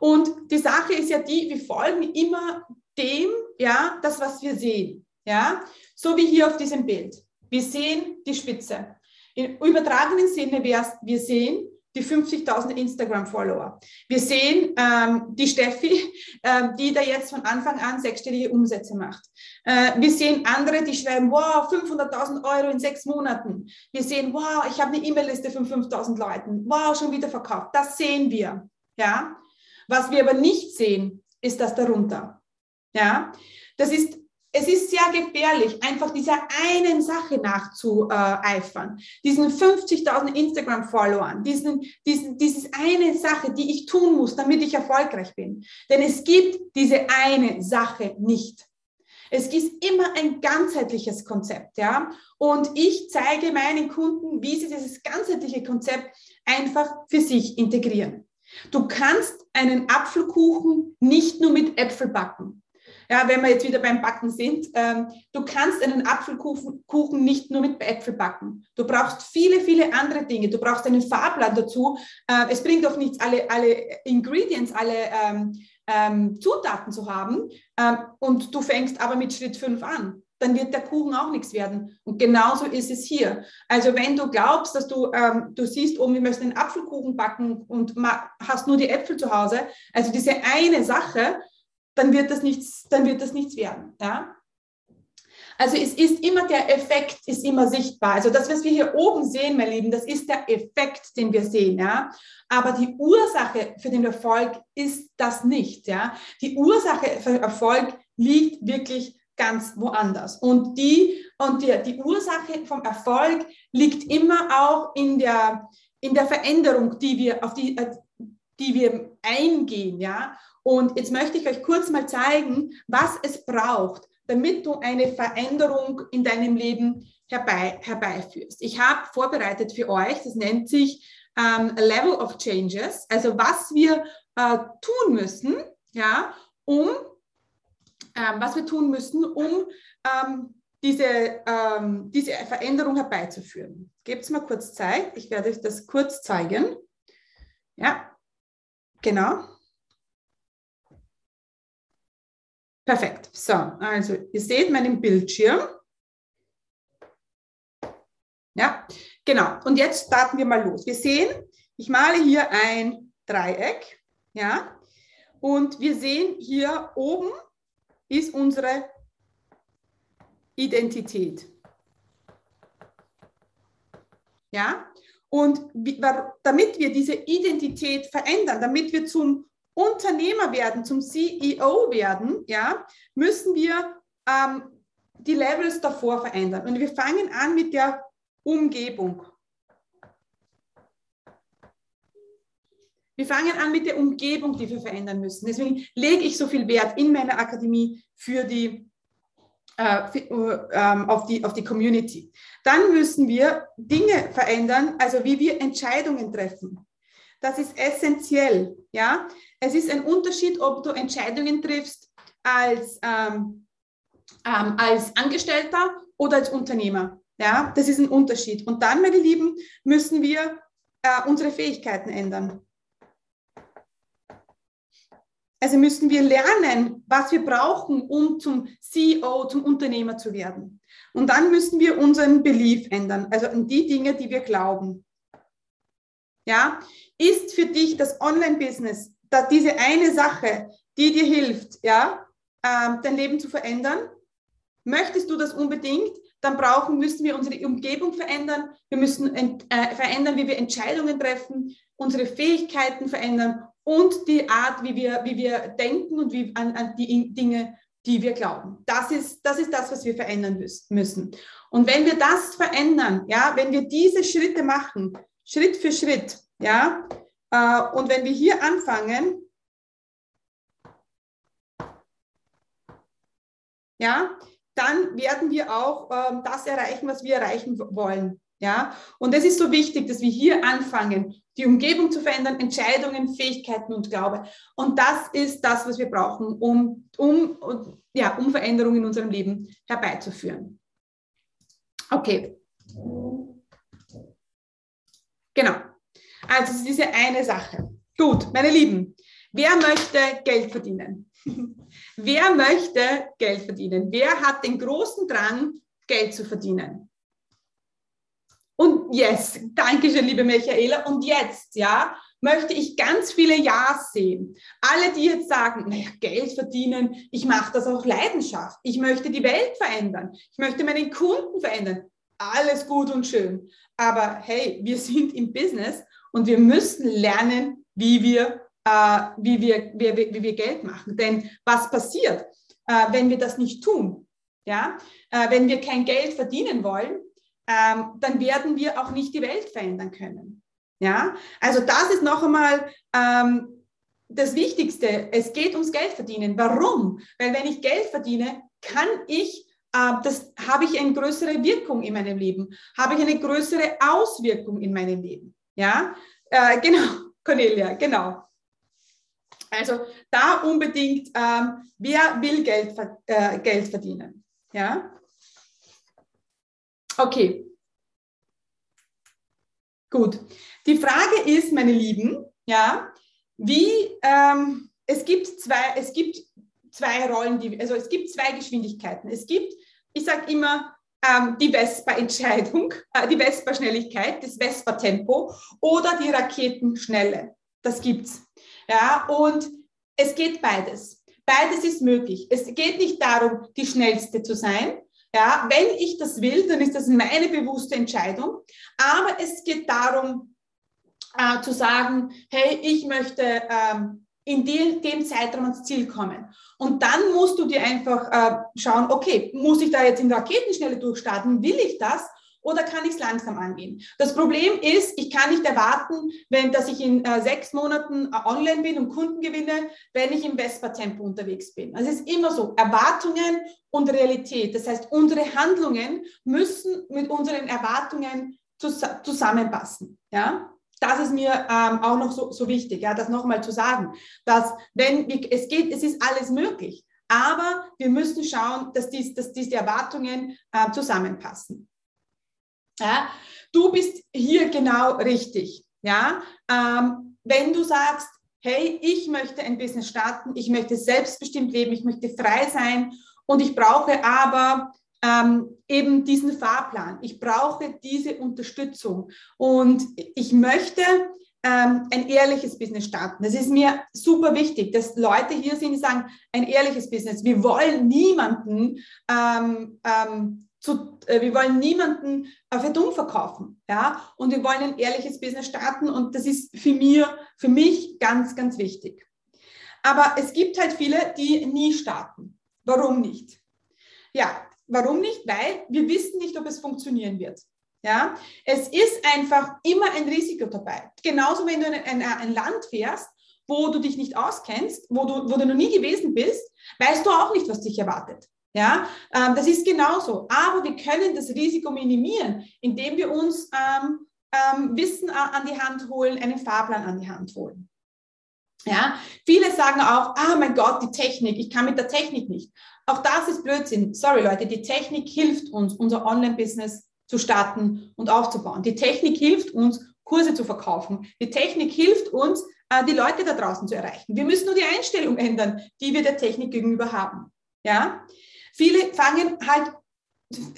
Und die Sache ist ja die, wir folgen immer dem, ja, das, was wir sehen. Ja, so wie hier auf diesem Bild. Wir sehen die Spitze. Im übertragenen Sinne wäre es, wir sehen, die 50.000 Instagram-Follower. Wir sehen ähm, die Steffi, <laughs> ähm, die da jetzt von Anfang an sechsstellige Umsätze macht. Äh, wir sehen andere, die schreiben, wow, 500.000 Euro in sechs Monaten. Wir sehen, wow, ich habe eine E-Mail-Liste von 5.000 Leuten. Wow, schon wieder verkauft. Das sehen wir. Ja. Was wir aber nicht sehen, ist das darunter. Ja. Das ist es ist sehr gefährlich, einfach dieser einen Sache nachzueifern. Diesen 50.000 Instagram-Followern, diesen, diesen, dieses eine Sache, die ich tun muss, damit ich erfolgreich bin. Denn es gibt diese eine Sache nicht. Es ist immer ein ganzheitliches Konzept, ja. Und ich zeige meinen Kunden, wie sie dieses ganzheitliche Konzept einfach für sich integrieren. Du kannst einen Apfelkuchen nicht nur mit Äpfel backen. Ja, wenn wir jetzt wieder beim Backen sind, ähm, du kannst einen Apfelkuchen nicht nur mit Äpfel backen. Du brauchst viele, viele andere Dinge. Du brauchst einen Fahrplan dazu. Äh, es bringt doch nichts, alle, alle Ingredients, alle ähm, ähm, Zutaten zu haben. Ähm, und du fängst aber mit Schritt 5 an dann wird der Kuchen auch nichts werden. Und genauso ist es hier. Also wenn du glaubst, dass du, ähm, du siehst, oh, wir müssen einen Apfelkuchen backen und hast nur die Äpfel zu Hause, also diese eine Sache, dann wird das nichts, dann wird das nichts werden. Ja? Also es ist immer der Effekt, ist immer sichtbar. Also das, was wir hier oben sehen, meine Lieben, das ist der Effekt, den wir sehen. Ja? Aber die Ursache für den Erfolg ist das nicht. Ja? Die Ursache für Erfolg liegt wirklich ganz woanders. Und die, und die, die Ursache vom Erfolg liegt immer auch in der, in der Veränderung, die wir, auf die, die wir eingehen. Ja? Und jetzt möchte ich euch kurz mal zeigen, was es braucht, damit du eine Veränderung in deinem Leben herbei, herbeiführst. Ich habe vorbereitet für euch, das nennt sich ähm, Level of Changes, also was wir äh, tun müssen, ja, um, ähm, was wir tun müssen, um ähm, diese, ähm, diese Veränderung herbeizuführen. Gebt mal kurz Zeit, ich werde euch das kurz zeigen. Ja, genau. Perfekt. So, also ihr seht meinen Bildschirm. Ja, genau. Und jetzt starten wir mal los. Wir sehen, ich male hier ein Dreieck. Ja, und wir sehen hier oben ist unsere Identität. Ja, und damit wir diese Identität verändern, damit wir zum Unternehmer werden, zum CEO werden, ja, müssen wir ähm, die Levels davor verändern. Und wir fangen an mit der Umgebung. Wir fangen an mit der Umgebung, die wir verändern müssen. Deswegen lege ich so viel Wert in meiner Akademie für die, äh, für, äh, auf, die, auf die Community. Dann müssen wir Dinge verändern, also wie wir Entscheidungen treffen. Das ist essentiell. Ja? Es ist ein Unterschied, ob du Entscheidungen triffst als, ähm, ähm, als Angestellter oder als Unternehmer. Ja, das ist ein Unterschied. Und dann, meine Lieben, müssen wir äh, unsere Fähigkeiten ändern. Also müssen wir lernen, was wir brauchen, um zum CEO, zum Unternehmer zu werden. Und dann müssen wir unseren Belief ändern, also an die Dinge, die wir glauben. Ja, ist für dich das Online-Business da diese eine Sache, die dir hilft, ja, ähm, dein Leben zu verändern? Möchtest du das unbedingt? Dann brauchen, müssen wir unsere Umgebung verändern. Wir müssen äh, verändern, wie wir Entscheidungen treffen, unsere Fähigkeiten verändern und die Art, wie wir, wie wir denken und wie, an, an die Dinge, die wir glauben. Das ist, das ist das, was wir verändern müssen. Und wenn wir das verändern, ja, wenn wir diese Schritte machen, Schritt für Schritt, ja, äh, und wenn wir hier anfangen, ja, dann werden wir auch ähm, das erreichen, was wir erreichen wollen. Ja, und es ist so wichtig, dass wir hier anfangen, die Umgebung zu verändern, Entscheidungen, Fähigkeiten und Glaube. Und das ist das, was wir brauchen, um, um, ja, um Veränderungen in unserem Leben herbeizuführen. Okay. Genau. Also es ist diese eine Sache. Gut, meine Lieben, wer möchte Geld verdienen? <laughs> wer möchte Geld verdienen? Wer hat den großen Drang, Geld zu verdienen? Und yes, danke schön, liebe Michaela. Und jetzt, ja, möchte ich ganz viele Ja's sehen. Alle, die jetzt sagen, naja, Geld verdienen, ich mache das auch Leidenschaft. Ich möchte die Welt verändern. Ich möchte meinen Kunden verändern. Alles gut und schön. Aber hey, wir sind im Business und wir müssen lernen, wie wir, äh, wie wir, wie, wie, wir Geld machen. Denn was passiert, äh, wenn wir das nicht tun? Ja? Äh, wenn wir kein Geld verdienen wollen, ähm, dann werden wir auch nicht die Welt verändern können. Ja, also das ist noch einmal ähm, das Wichtigste. Es geht ums Geld verdienen. Warum? Weil wenn ich Geld verdiene, kann ich, äh, das habe ich eine größere Wirkung in meinem Leben, habe ich eine größere Auswirkung in meinem Leben. Ja, äh, <laughs> genau, Cornelia, genau. Also da unbedingt, ähm, wer will Geld, äh, Geld verdienen? Ja. Okay. Gut. Die Frage ist, meine Lieben, ja, wie ähm, es gibt zwei, es gibt zwei Rollen, die, also es gibt zwei Geschwindigkeiten. Es gibt, ich sage immer, ähm, die Vespa-Entscheidung, <laughs> äh, die Vespa-Schnelligkeit, das Vespa-Tempo oder die Raketenschnelle. Das gibt's. Ja, und es geht beides. Beides ist möglich. Es geht nicht darum, die schnellste zu sein, ja, wenn ich das will, dann ist das meine bewusste Entscheidung. Aber es geht darum, äh, zu sagen, hey, ich möchte ähm, in dem, dem Zeitraum ans Ziel kommen. Und dann musst du dir einfach äh, schauen, okay, muss ich da jetzt in Raketenschnelle durchstarten? Will ich das? Oder kann ich es langsam angehen? Das Problem ist, ich kann nicht erwarten, wenn, dass ich in äh, sechs Monaten äh, online bin und Kunden gewinne, wenn ich im Vespa-Tempo unterwegs bin. Also es ist immer so, Erwartungen und Realität. Das heißt, unsere Handlungen müssen mit unseren Erwartungen zus zusammenpassen. Ja? das ist mir ähm, auch noch so, so wichtig, ja, das nochmal zu sagen, dass wenn wir, es geht, es ist alles möglich, aber wir müssen schauen, dass, dies, dass diese Erwartungen äh, zusammenpassen. Ja, du bist hier genau richtig. Ja, ähm, wenn du sagst, hey, ich möchte ein Business starten, ich möchte selbstbestimmt leben, ich möchte frei sein und ich brauche aber ähm, eben diesen Fahrplan. Ich brauche diese Unterstützung und ich möchte ähm, ein ehrliches Business starten. Das ist mir super wichtig, dass Leute hier sind, die sagen, ein ehrliches Business. Wir wollen niemanden ähm, ähm, zu, äh, wir wollen niemanden äh, für dumm verkaufen, ja, und wir wollen ein ehrliches Business starten und das ist für mir, für mich ganz, ganz wichtig. Aber es gibt halt viele, die nie starten. Warum nicht? Ja, Warum nicht? Weil wir wissen nicht, ob es funktionieren wird. Ja, es ist einfach immer ein Risiko dabei. Genauso, wenn du in ein, ein Land fährst, wo du dich nicht auskennst, wo du, wo du noch nie gewesen bist, weißt du auch nicht, was dich erwartet. Ja, ähm, das ist genauso. Aber wir können das Risiko minimieren, indem wir uns ähm, ähm, Wissen an die Hand holen, einen Fahrplan an die Hand holen. Ja, viele sagen auch, ah mein Gott, die Technik, ich kann mit der Technik nicht. Auch das ist Blödsinn. Sorry Leute, die Technik hilft uns, unser Online-Business zu starten und aufzubauen. Die Technik hilft uns, Kurse zu verkaufen. Die Technik hilft uns, äh, die Leute da draußen zu erreichen. Wir müssen nur die Einstellung ändern, die wir der Technik gegenüber haben. Ja? Viele fangen halt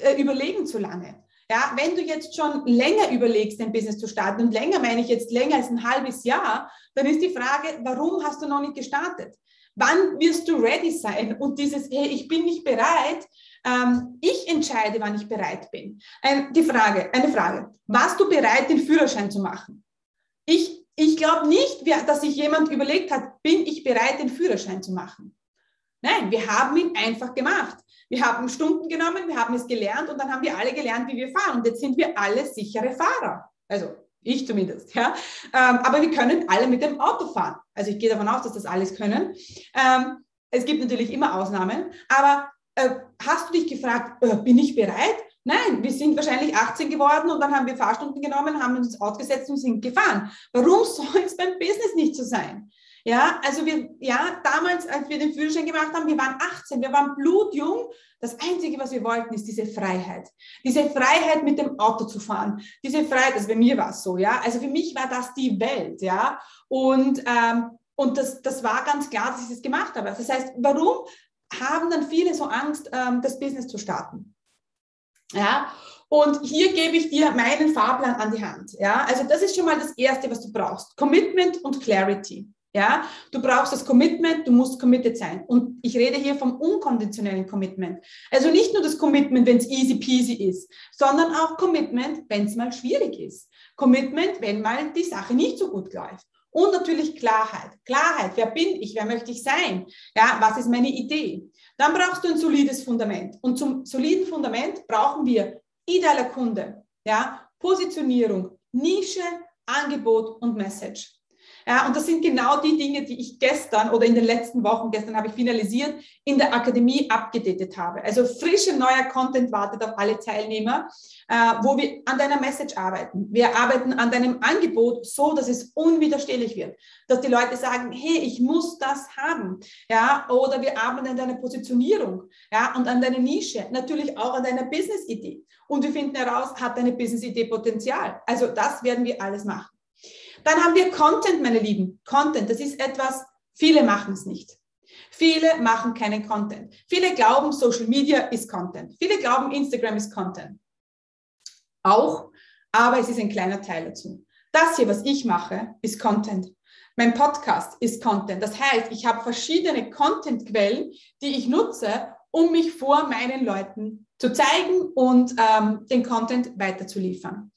äh, überlegen zu lange. Ja, wenn du jetzt schon länger überlegst, ein Business zu starten, und länger meine ich jetzt länger als ein halbes Jahr, dann ist die Frage, warum hast du noch nicht gestartet? Wann wirst du ready sein? Und dieses, hey, ich bin nicht bereit, ähm, ich entscheide, wann ich bereit bin. Ein, die Frage, eine Frage, warst du bereit, den Führerschein zu machen? Ich, ich glaube nicht, dass sich jemand überlegt hat, bin ich bereit, den Führerschein zu machen? Nein, wir haben ihn einfach gemacht. Wir haben Stunden genommen, wir haben es gelernt und dann haben wir alle gelernt, wie wir fahren. Und jetzt sind wir alle sichere Fahrer. Also ich zumindest, ja. Ähm, aber wir können alle mit dem Auto fahren. Also ich gehe davon aus, dass das alles können. Ähm, es gibt natürlich immer Ausnahmen, aber äh, hast du dich gefragt, äh, bin ich bereit? Nein, wir sind wahrscheinlich 18 geworden und dann haben wir Fahrstunden genommen, haben uns ins Auto gesetzt und sind gefahren. Warum <laughs> soll es beim Business nicht so sein? Ja, also wir, ja, damals, als wir den Führerschein gemacht haben, wir waren 18, wir waren blutjung. Das Einzige, was wir wollten, ist diese Freiheit. Diese Freiheit, mit dem Auto zu fahren. Diese Freiheit, also bei mir war es so, ja. Also für mich war das die Welt, ja. Und, ähm, und das, das war ganz klar, dass ich das gemacht habe. Das heißt, warum haben dann viele so Angst, ähm, das Business zu starten? Ja, Und hier gebe ich dir meinen Fahrplan an die Hand. Ja, also das ist schon mal das Erste, was du brauchst. Commitment und Clarity. Ja, du brauchst das Commitment, du musst committed sein. Und ich rede hier vom unkonditionellen Commitment. Also nicht nur das Commitment, wenn es easy peasy ist, sondern auch Commitment, wenn es mal schwierig ist. Commitment, wenn mal die Sache nicht so gut läuft. Und natürlich Klarheit. Klarheit, wer bin ich, wer möchte ich sein? Ja, was ist meine Idee? Dann brauchst du ein solides Fundament. Und zum soliden Fundament brauchen wir idealer Kunde, ja, Positionierung, Nische, Angebot und Message. Ja, und das sind genau die Dinge, die ich gestern oder in den letzten Wochen, gestern habe ich finalisiert, in der Akademie abgedatet habe. Also frischer neuer Content wartet auf alle Teilnehmer, äh, wo wir an deiner Message arbeiten. Wir arbeiten an deinem Angebot so, dass es unwiderstehlich wird. Dass die Leute sagen, hey, ich muss das haben. Ja, oder wir arbeiten an deiner Positionierung. Ja, und an deiner Nische. Natürlich auch an deiner Business-Idee. Und wir finden heraus, hat deine Business-Idee Potenzial. Also das werden wir alles machen. Dann haben wir Content, meine Lieben. Content, das ist etwas, viele machen es nicht. Viele machen keinen Content. Viele glauben, Social Media ist Content. Viele glauben, Instagram ist Content. Auch, aber es ist ein kleiner Teil dazu. Das hier, was ich mache, ist Content. Mein Podcast ist Content. Das heißt, ich habe verschiedene Content-Quellen, die ich nutze, um mich vor meinen Leuten zu zeigen und ähm, den Content weiterzuliefern.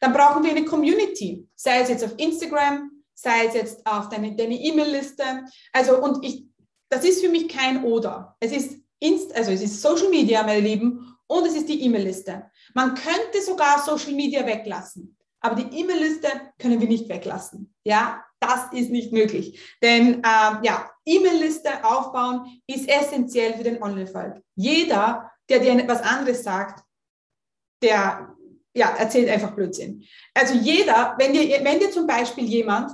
Dann brauchen wir eine Community, sei es jetzt auf Instagram, sei es jetzt auf deine E-Mail-Liste. also, und ich, das ist für mich kein Oder. Es ist Inst, also es ist Social Media, meine Lieben, und es ist die E-Mail-Liste. Man könnte sogar Social Media weglassen, aber die E-Mail-Liste können wir nicht weglassen. Ja, das ist nicht möglich. Denn ähm, ja, E-Mail-Liste aufbauen ist essentiell für den Online-Erfolg. Jeder, der dir etwas anderes sagt, der ja, erzählt einfach Blödsinn. Also jeder, wenn dir, wenn dir zum Beispiel jemand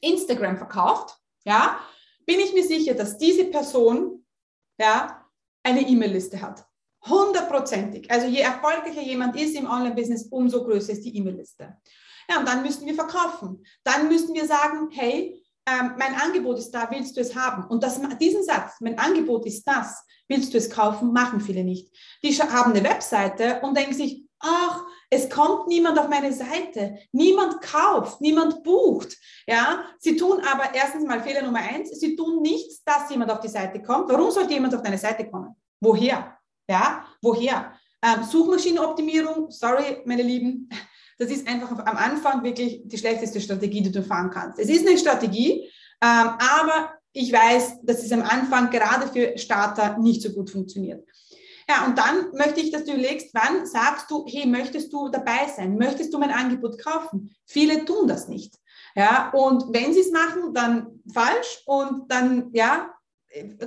Instagram verkauft, ja, bin ich mir sicher, dass diese Person ja, eine E-Mail-Liste hat. Hundertprozentig. Also je erfolgreicher jemand ist im Online-Business, umso größer ist die E-Mail-Liste. Ja, und dann müssen wir verkaufen. Dann müssen wir sagen, hey, ähm, mein Angebot ist da, willst du es haben? Und das, diesen Satz, mein Angebot ist das, willst du es kaufen, machen viele nicht. Die haben eine Webseite und denken sich, ach, es kommt niemand auf meine Seite, niemand kauft, niemand bucht. Ja, sie tun aber erstens mal Fehler Nummer eins, sie tun nichts, dass jemand auf die Seite kommt. Warum sollte jemand auf deine Seite kommen? Woher? Ja, woher? Ähm, Suchmaschinenoptimierung, sorry, meine Lieben, das ist einfach am Anfang wirklich die schlechteste Strategie, die du fahren kannst. Es ist eine Strategie, ähm, aber ich weiß, dass es am Anfang gerade für Starter nicht so gut funktioniert. Ja, und dann möchte ich, dass du überlegst, wann sagst du, hey, möchtest du dabei sein? Möchtest du mein Angebot kaufen? Viele tun das nicht. Ja, und wenn sie es machen, dann falsch und dann, ja,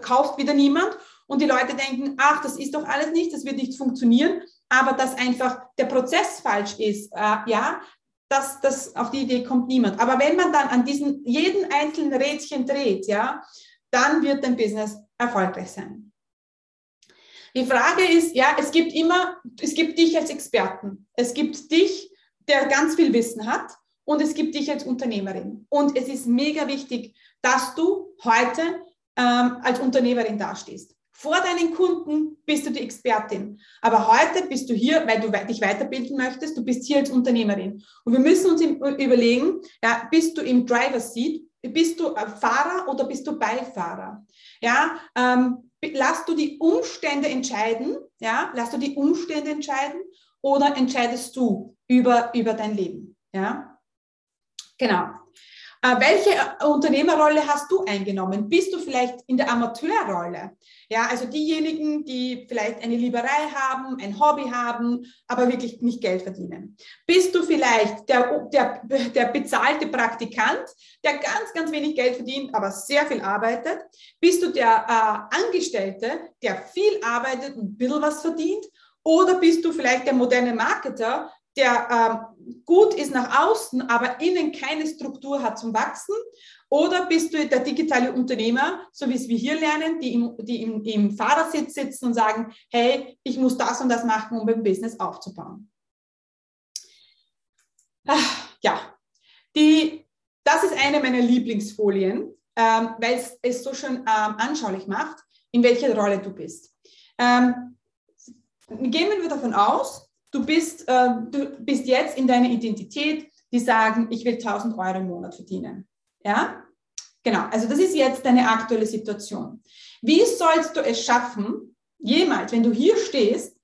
kauft wieder niemand und die Leute denken, ach, das ist doch alles nicht, das wird nicht funktionieren, aber dass einfach der Prozess falsch ist, äh, ja, das, das, auf die Idee kommt niemand. Aber wenn man dann an diesen jeden einzelnen Rädchen dreht, ja, dann wird dein Business erfolgreich sein. Die Frage ist, ja, es gibt immer, es gibt dich als Experten. Es gibt dich, der ganz viel Wissen hat und es gibt dich als Unternehmerin. Und es ist mega wichtig, dass du heute ähm, als Unternehmerin dastehst. Vor deinen Kunden bist du die Expertin. Aber heute bist du hier, weil du dich weiterbilden möchtest. Du bist hier als Unternehmerin. Und wir müssen uns überlegen, ja, bist du im Driver Seat? Bist du Fahrer oder bist du Beifahrer? Ja, ähm, lass du die Umstände entscheiden, ja, lass du die Umstände entscheiden oder entscheidest du über, über dein Leben, ja? Genau. Äh, welche äh, Unternehmerrolle hast du eingenommen? Bist du vielleicht in der Amateurrolle? Ja, also diejenigen, die vielleicht eine Lieberei haben, ein Hobby haben, aber wirklich nicht Geld verdienen. Bist du vielleicht der, der, der bezahlte Praktikant, der ganz, ganz wenig Geld verdient, aber sehr viel arbeitet? Bist du der äh, Angestellte, der viel arbeitet und ein bisschen was verdient? Oder bist du vielleicht der moderne Marketer, der ähm, gut ist nach außen, aber innen keine Struktur hat zum Wachsen? Oder bist du der digitale Unternehmer, so wie es wir hier lernen, die, im, die im, im Fahrersitz sitzen und sagen, hey, ich muss das und das machen, um ein Business aufzubauen? Ach, ja, die, das ist eine meiner Lieblingsfolien, ähm, weil es es so schön ähm, anschaulich macht, in welcher Rolle du bist. Ähm, gehen wir davon aus, du bist, äh, du bist jetzt in deiner Identität, die sagen, ich will 1000 Euro im Monat verdienen. Ja? Genau, also das ist jetzt deine aktuelle Situation. Wie sollst du es schaffen, jemals, wenn du hier stehst,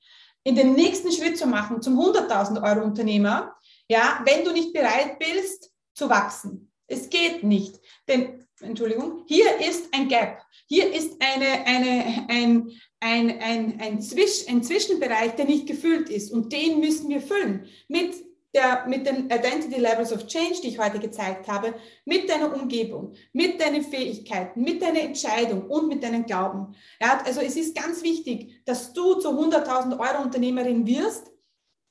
in den nächsten Schritt zu machen zum 100.000 Euro Unternehmer, ja, wenn du nicht bereit bist zu wachsen? Es geht nicht. Denn, Entschuldigung, hier ist ein Gap. Hier ist eine, eine, ein, ein, ein, ein, Zwisch, ein Zwischenbereich, der nicht gefüllt ist. Und den müssen wir füllen mit, der, mit den Identity Levels of Change, die ich heute gezeigt habe, mit deiner Umgebung, mit deinen Fähigkeiten, mit deiner Entscheidung und mit deinem Glauben. Ja, also es ist ganz wichtig, dass du zur 100.000 Euro Unternehmerin wirst,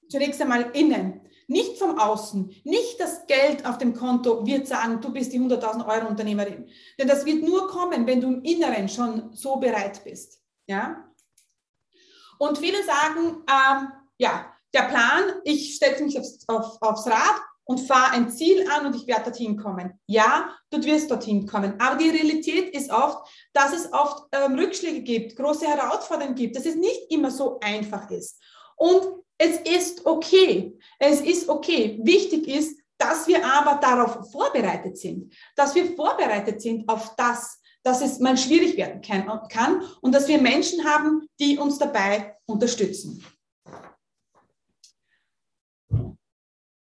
zunächst einmal innen. Nicht vom Außen, nicht das Geld auf dem Konto wird sagen, du bist die 100.000 Euro Unternehmerin. Denn das wird nur kommen, wenn du im Inneren schon so bereit bist. Ja? Und viele sagen, ähm, ja, der Plan, ich setze mich aufs, auf, aufs Rad und fahre ein Ziel an und ich werde dorthin kommen. Ja, du wirst dorthin kommen. Aber die Realität ist oft, dass es oft ähm, Rückschläge gibt, große Herausforderungen gibt, dass es nicht immer so einfach ist. Und es ist okay. Es ist okay. Wichtig ist, dass wir aber darauf vorbereitet sind, dass wir vorbereitet sind auf das, dass es mal schwierig werden kann und dass wir Menschen haben, die uns dabei unterstützen.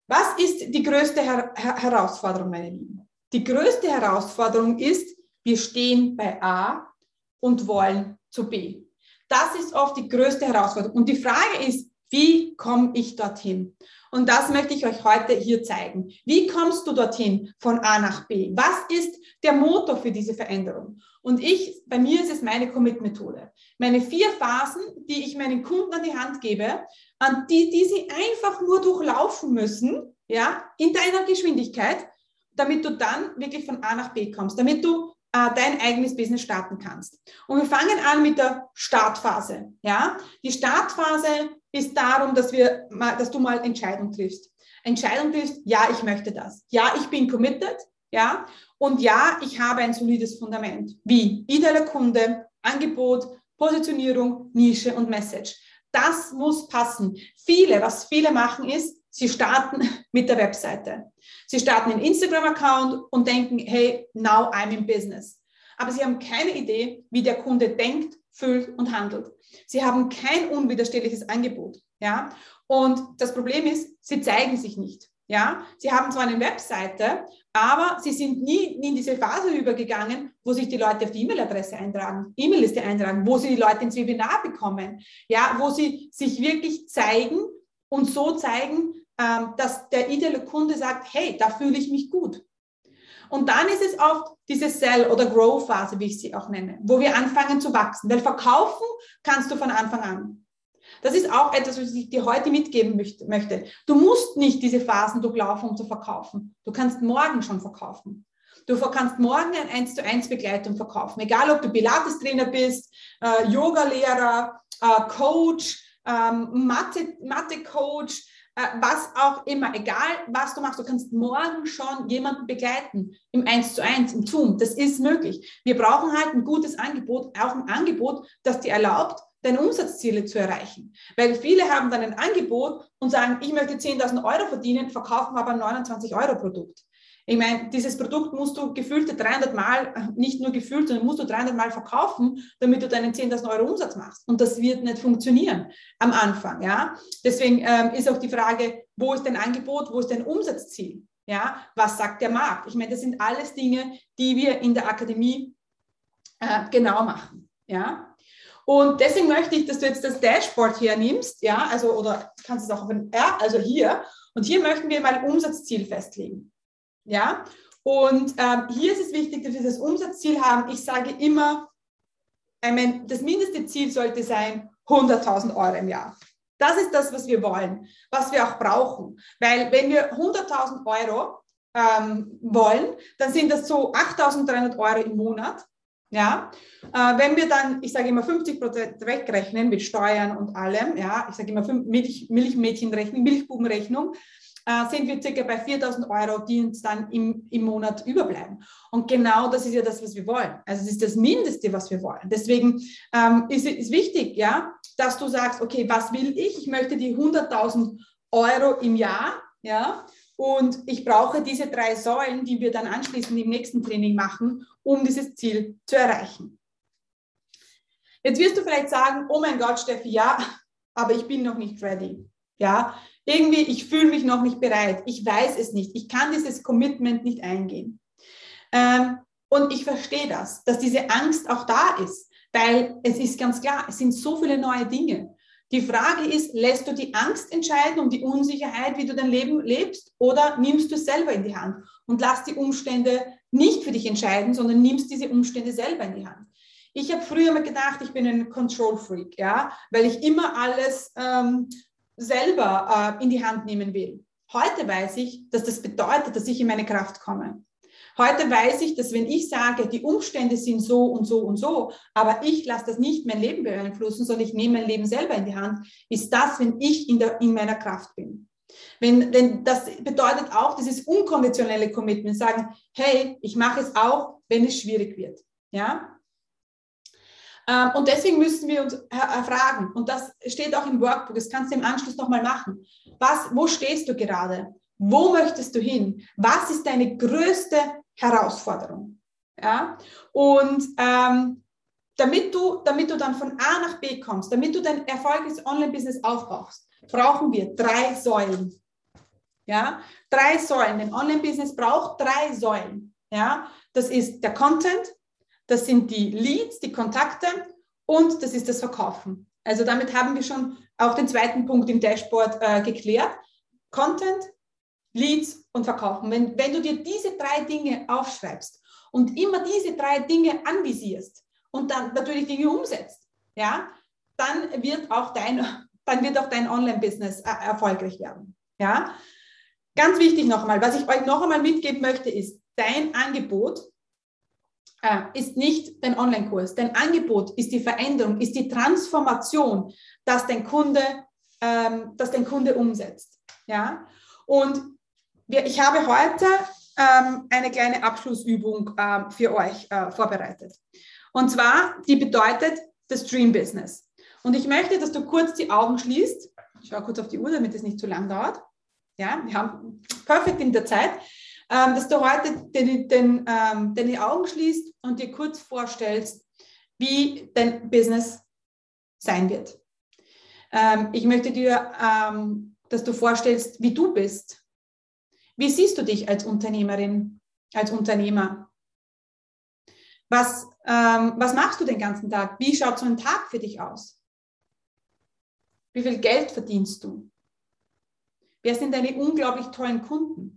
Was ist die größte Her Herausforderung, meine Lieben? Die größte Herausforderung ist, wir stehen bei A und wollen zu B. Das ist oft die größte Herausforderung. Und die Frage ist, wie komme ich dorthin? Und das möchte ich euch heute hier zeigen. Wie kommst du dorthin von A nach B? Was ist der Motor für diese Veränderung? Und ich, bei mir ist es meine Commit-Methode. Meine vier Phasen, die ich meinen Kunden an die Hand gebe, an die, die sie einfach nur durchlaufen müssen, ja, in deiner Geschwindigkeit, damit du dann wirklich von A nach B kommst, damit du äh, dein eigenes Business starten kannst. Und wir fangen an mit der Startphase. Ja, die Startphase ist darum, dass wir, dass du mal Entscheidung triffst. Entscheidung triffst, ja, ich möchte das. Ja, ich bin committed. Ja, und ja, ich habe ein solides Fundament. Wie? Idealer Kunde, Angebot, Positionierung, Nische und Message. Das muss passen. Viele, was viele machen ist, sie starten <laughs> mit der Webseite. Sie starten einen Instagram-Account und denken, hey, now I'm in business. Aber sie haben keine Idee, wie der Kunde denkt, fühlt und handelt. Sie haben kein unwiderstehliches Angebot. Ja? Und das Problem ist, sie zeigen sich nicht. Ja, sie haben zwar eine Webseite, aber sie sind nie, in diese Phase übergegangen, wo sich die Leute auf die E-Mail-Adresse eintragen, E-Mail-Liste eintragen, wo sie die Leute ins Webinar bekommen, ja, wo sie sich wirklich zeigen und so zeigen, ähm, dass der ideale Kunde sagt, hey, da fühle ich mich gut. Und dann ist es oft diese Sell- oder Grow-Phase, wie ich sie auch nenne, wo wir anfangen zu wachsen. Weil verkaufen kannst du von Anfang an. Das ist auch etwas, was ich dir heute mitgeben möchte. Du musst nicht diese Phasen durchlaufen, um zu verkaufen. Du kannst morgen schon verkaufen. Du kannst morgen ein 1 zu 1 Begleitung verkaufen. Egal, ob du Pilates-Trainer bist, äh, Yoga-Lehrer, äh, Coach, ähm, Mathe-Coach, was auch immer, egal was du machst, du kannst morgen schon jemanden begleiten im 1 zu 1, im Zoom. Das ist möglich. Wir brauchen halt ein gutes Angebot, auch ein Angebot, das dir erlaubt, deine Umsatzziele zu erreichen. Weil viele haben dann ein Angebot und sagen, ich möchte 10.000 Euro verdienen, verkaufen aber ein 29 Euro Produkt. Ich meine, dieses Produkt musst du gefühlte 300 Mal, <laughs> nicht nur gefühlt, sondern musst du 300 Mal verkaufen, damit du deinen 10.000 Euro Umsatz machst. Und das wird nicht funktionieren am Anfang. Ja? Deswegen ähm, ist auch die Frage, wo ist dein Angebot, wo ist dein Umsatzziel? Ja? Was sagt der Markt? Ich meine, das sind alles Dinge, die wir in der Akademie äh, genau machen. Ja? Und deswegen möchte ich, dass du jetzt das Dashboard hier nimmst, ja, also oder kannst es auch auf ein R, also hier. Und hier möchten wir mal Umsatzziel festlegen. Ja, und ähm, hier ist es wichtig, dass wir das Umsatzziel haben. Ich sage immer, meine, das mindeste Ziel sollte sein 100.000 Euro im Jahr. Das ist das, was wir wollen, was wir auch brauchen. Weil wenn wir 100.000 Euro ähm, wollen, dann sind das so 8.300 Euro im Monat. Ja, äh, wenn wir dann, ich sage immer 50 Prozent wegrechnen mit Steuern und allem, ja, ich sage immer Milch, Milchmädchenrechnung, Milchbubenrechnung, äh, sind wir circa bei 4000 Euro, die uns dann im, im Monat überbleiben. Und genau das ist ja das, was wir wollen. Also es ist das Mindeste, was wir wollen. Deswegen ähm, ist es wichtig, ja, dass du sagst, okay, was will ich? Ich möchte die 100.000 Euro im Jahr, ja, und ich brauche diese drei Säulen, die wir dann anschließend im nächsten Training machen, um dieses Ziel zu erreichen. Jetzt wirst du vielleicht sagen, oh mein Gott, Steffi, ja, aber ich bin noch nicht ready. Ja, irgendwie, ich fühle mich noch nicht bereit. Ich weiß es nicht. Ich kann dieses Commitment nicht eingehen. Ähm, und ich verstehe das, dass diese Angst auch da ist, weil es ist ganz klar, es sind so viele neue Dinge. Die Frage ist, lässt du die Angst entscheiden und die Unsicherheit, wie du dein Leben lebst, oder nimmst du es selber in die Hand und lass die Umstände nicht für dich entscheiden, sondern nimmst diese Umstände selber in die Hand. Ich habe früher immer gedacht, ich bin ein Control Freak, ja, weil ich immer alles ähm, selber äh, in die Hand nehmen will. Heute weiß ich, dass das bedeutet, dass ich in meine Kraft komme. Heute weiß ich, dass wenn ich sage, die Umstände sind so und so und so, aber ich lasse das nicht mein Leben beeinflussen, sondern ich nehme mein Leben selber in die Hand, ist das, wenn ich in, der, in meiner Kraft bin. Wenn, wenn das bedeutet auch dieses unkonventionelle Commitment, sagen, hey, ich mache es auch, wenn es schwierig wird. Ja? Ähm, und deswegen müssen wir uns fragen, und das steht auch im Workbook, das kannst du im Anschluss nochmal machen. Was, wo stehst du gerade? Wo möchtest du hin? Was ist deine größte Herausforderung. Ja? Und ähm, damit, du, damit du dann von A nach B kommst, damit du dein erfolgreiches Online-Business aufbaust, brauchen wir drei Säulen. Ja? Drei Säulen. Ein Online-Business braucht drei Säulen. Ja? Das ist der Content, das sind die Leads, die Kontakte und das ist das Verkaufen. Also damit haben wir schon auch den zweiten Punkt im Dashboard äh, geklärt. Content, Leads und Verkaufen. Wenn, wenn du dir diese drei Dinge aufschreibst und immer diese drei Dinge anvisierst und dann natürlich Dinge umsetzt, ja, dann wird auch dein, dann wird auch dein Online-Business äh, erfolgreich werden. Ja, ganz wichtig nochmal, was ich euch noch einmal mitgeben möchte, ist, dein Angebot äh, ist nicht dein Online-Kurs. Dein Angebot ist die Veränderung, ist die Transformation, dass dein Kunde, ähm, dass dein Kunde umsetzt. Ja, und wir, ich habe heute ähm, eine kleine Abschlussübung ähm, für euch äh, vorbereitet. Und zwar, die bedeutet das Dream Business. Und ich möchte, dass du kurz die Augen schließt. Ich schaue kurz auf die Uhr, damit es nicht zu lang dauert. Ja, wir haben perfekt in der Zeit. Ähm, dass du heute den, den, ähm, deine Augen schließt und dir kurz vorstellst, wie dein Business sein wird. Ähm, ich möchte dir, ähm, dass du vorstellst, wie du bist, wie siehst du dich als Unternehmerin, als Unternehmer? Was, ähm, was machst du den ganzen Tag? Wie schaut so ein Tag für dich aus? Wie viel Geld verdienst du? Wer sind deine unglaublich tollen Kunden?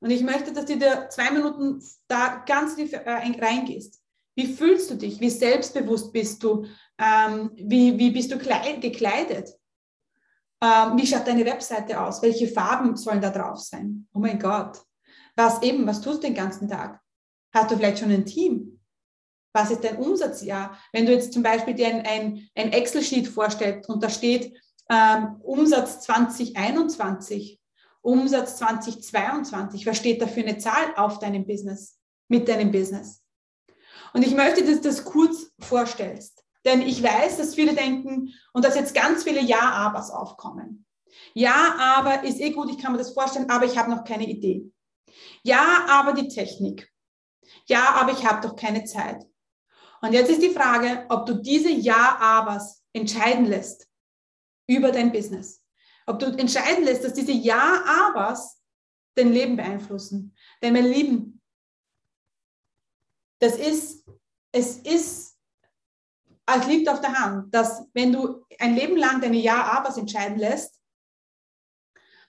Und ich möchte, dass du dir zwei Minuten da ganz tief äh, reingehst. Wie fühlst du dich? Wie selbstbewusst bist du? Ähm, wie, wie bist du gekleidet? Ähm, wie schaut deine Webseite aus? Welche Farben sollen da drauf sein? Oh mein Gott. Was eben, was tust du den ganzen Tag? Hast du vielleicht schon ein Team? Was ist dein Umsatzjahr? Wenn du jetzt zum Beispiel dir ein, ein, ein Excel-Sheet vorstellst und da steht ähm, Umsatz 2021, Umsatz 2022, was steht da für eine Zahl auf deinem Business, mit deinem Business? Und ich möchte, dass du das kurz vorstellst. Denn ich weiß, dass viele denken und dass jetzt ganz viele Ja-Abers aufkommen. Ja, aber ist eh gut, ich kann mir das vorstellen, aber ich habe noch keine Idee. Ja, aber die Technik. Ja, aber ich habe doch keine Zeit. Und jetzt ist die Frage, ob du diese Ja-Abers entscheiden lässt über dein Business. Ob du entscheiden lässt, dass diese Ja-Abers dein Leben beeinflussen. Denn mein Lieben, das ist, es ist es liegt auf der Hand, dass wenn du ein Leben lang deine Ja-Abers entscheiden lässt,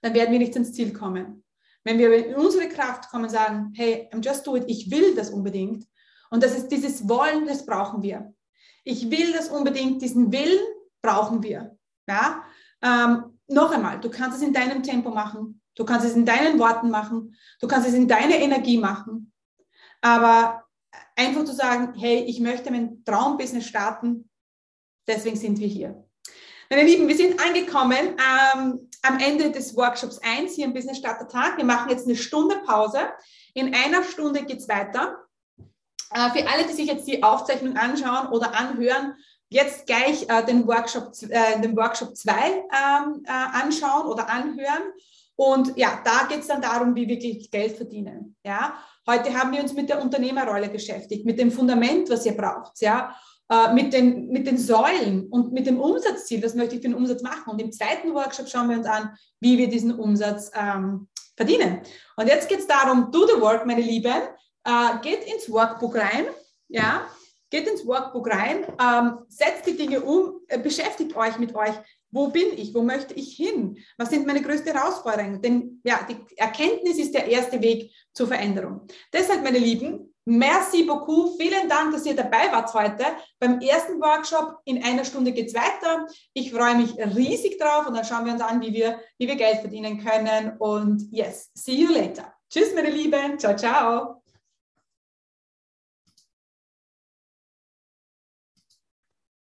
dann werden wir nicht ins Ziel kommen. Wenn wir in unsere Kraft kommen und sagen, hey, I'm just do it, ich will das unbedingt. Und das ist dieses Wollen, das brauchen wir. Ich will das unbedingt, diesen Willen brauchen wir. Ja? Ähm, noch einmal, du kannst es in deinem Tempo machen, du kannst es in deinen Worten machen, du kannst es in deiner Energie machen. Aber einfach zu sagen, hey, ich möchte mein Traumbusiness starten, deswegen sind wir hier. Meine Lieben, wir sind angekommen ähm, am Ende des Workshops 1 hier im Business Starter Tag. Wir machen jetzt eine Stunde Pause. In einer Stunde geht es weiter. Äh, für alle, die sich jetzt die Aufzeichnung anschauen oder anhören, jetzt gleich äh, den Workshop, äh, den Workshop 2 ähm, äh, anschauen oder anhören. Und ja, da geht es dann darum, wie wirklich Geld verdienen. Ja, heute haben wir uns mit der Unternehmerrolle beschäftigt, mit dem Fundament, was ihr braucht. Ja, äh, mit, den, mit den Säulen und mit dem Umsatzziel. Was möchte ich für einen Umsatz machen? Und im zweiten Workshop schauen wir uns an, wie wir diesen Umsatz ähm, verdienen. Und jetzt geht es darum, do the work, meine Lieben. Äh, geht ins Workbook rein. Ja, geht ins Workbook rein, ähm, setzt die Dinge um, äh, beschäftigt euch mit euch. Wo bin ich? Wo möchte ich hin? Was sind meine größten Herausforderungen? Denn ja, die Erkenntnis ist der erste Weg zur Veränderung. Deshalb, meine Lieben, merci beaucoup. Vielen Dank, dass ihr dabei wart heute. Beim ersten Workshop in einer Stunde geht es weiter. Ich freue mich riesig drauf und dann schauen wir uns an, wie wir, wie wir Geld verdienen können. Und yes, see you later. Tschüss, meine Lieben. Ciao, ciao.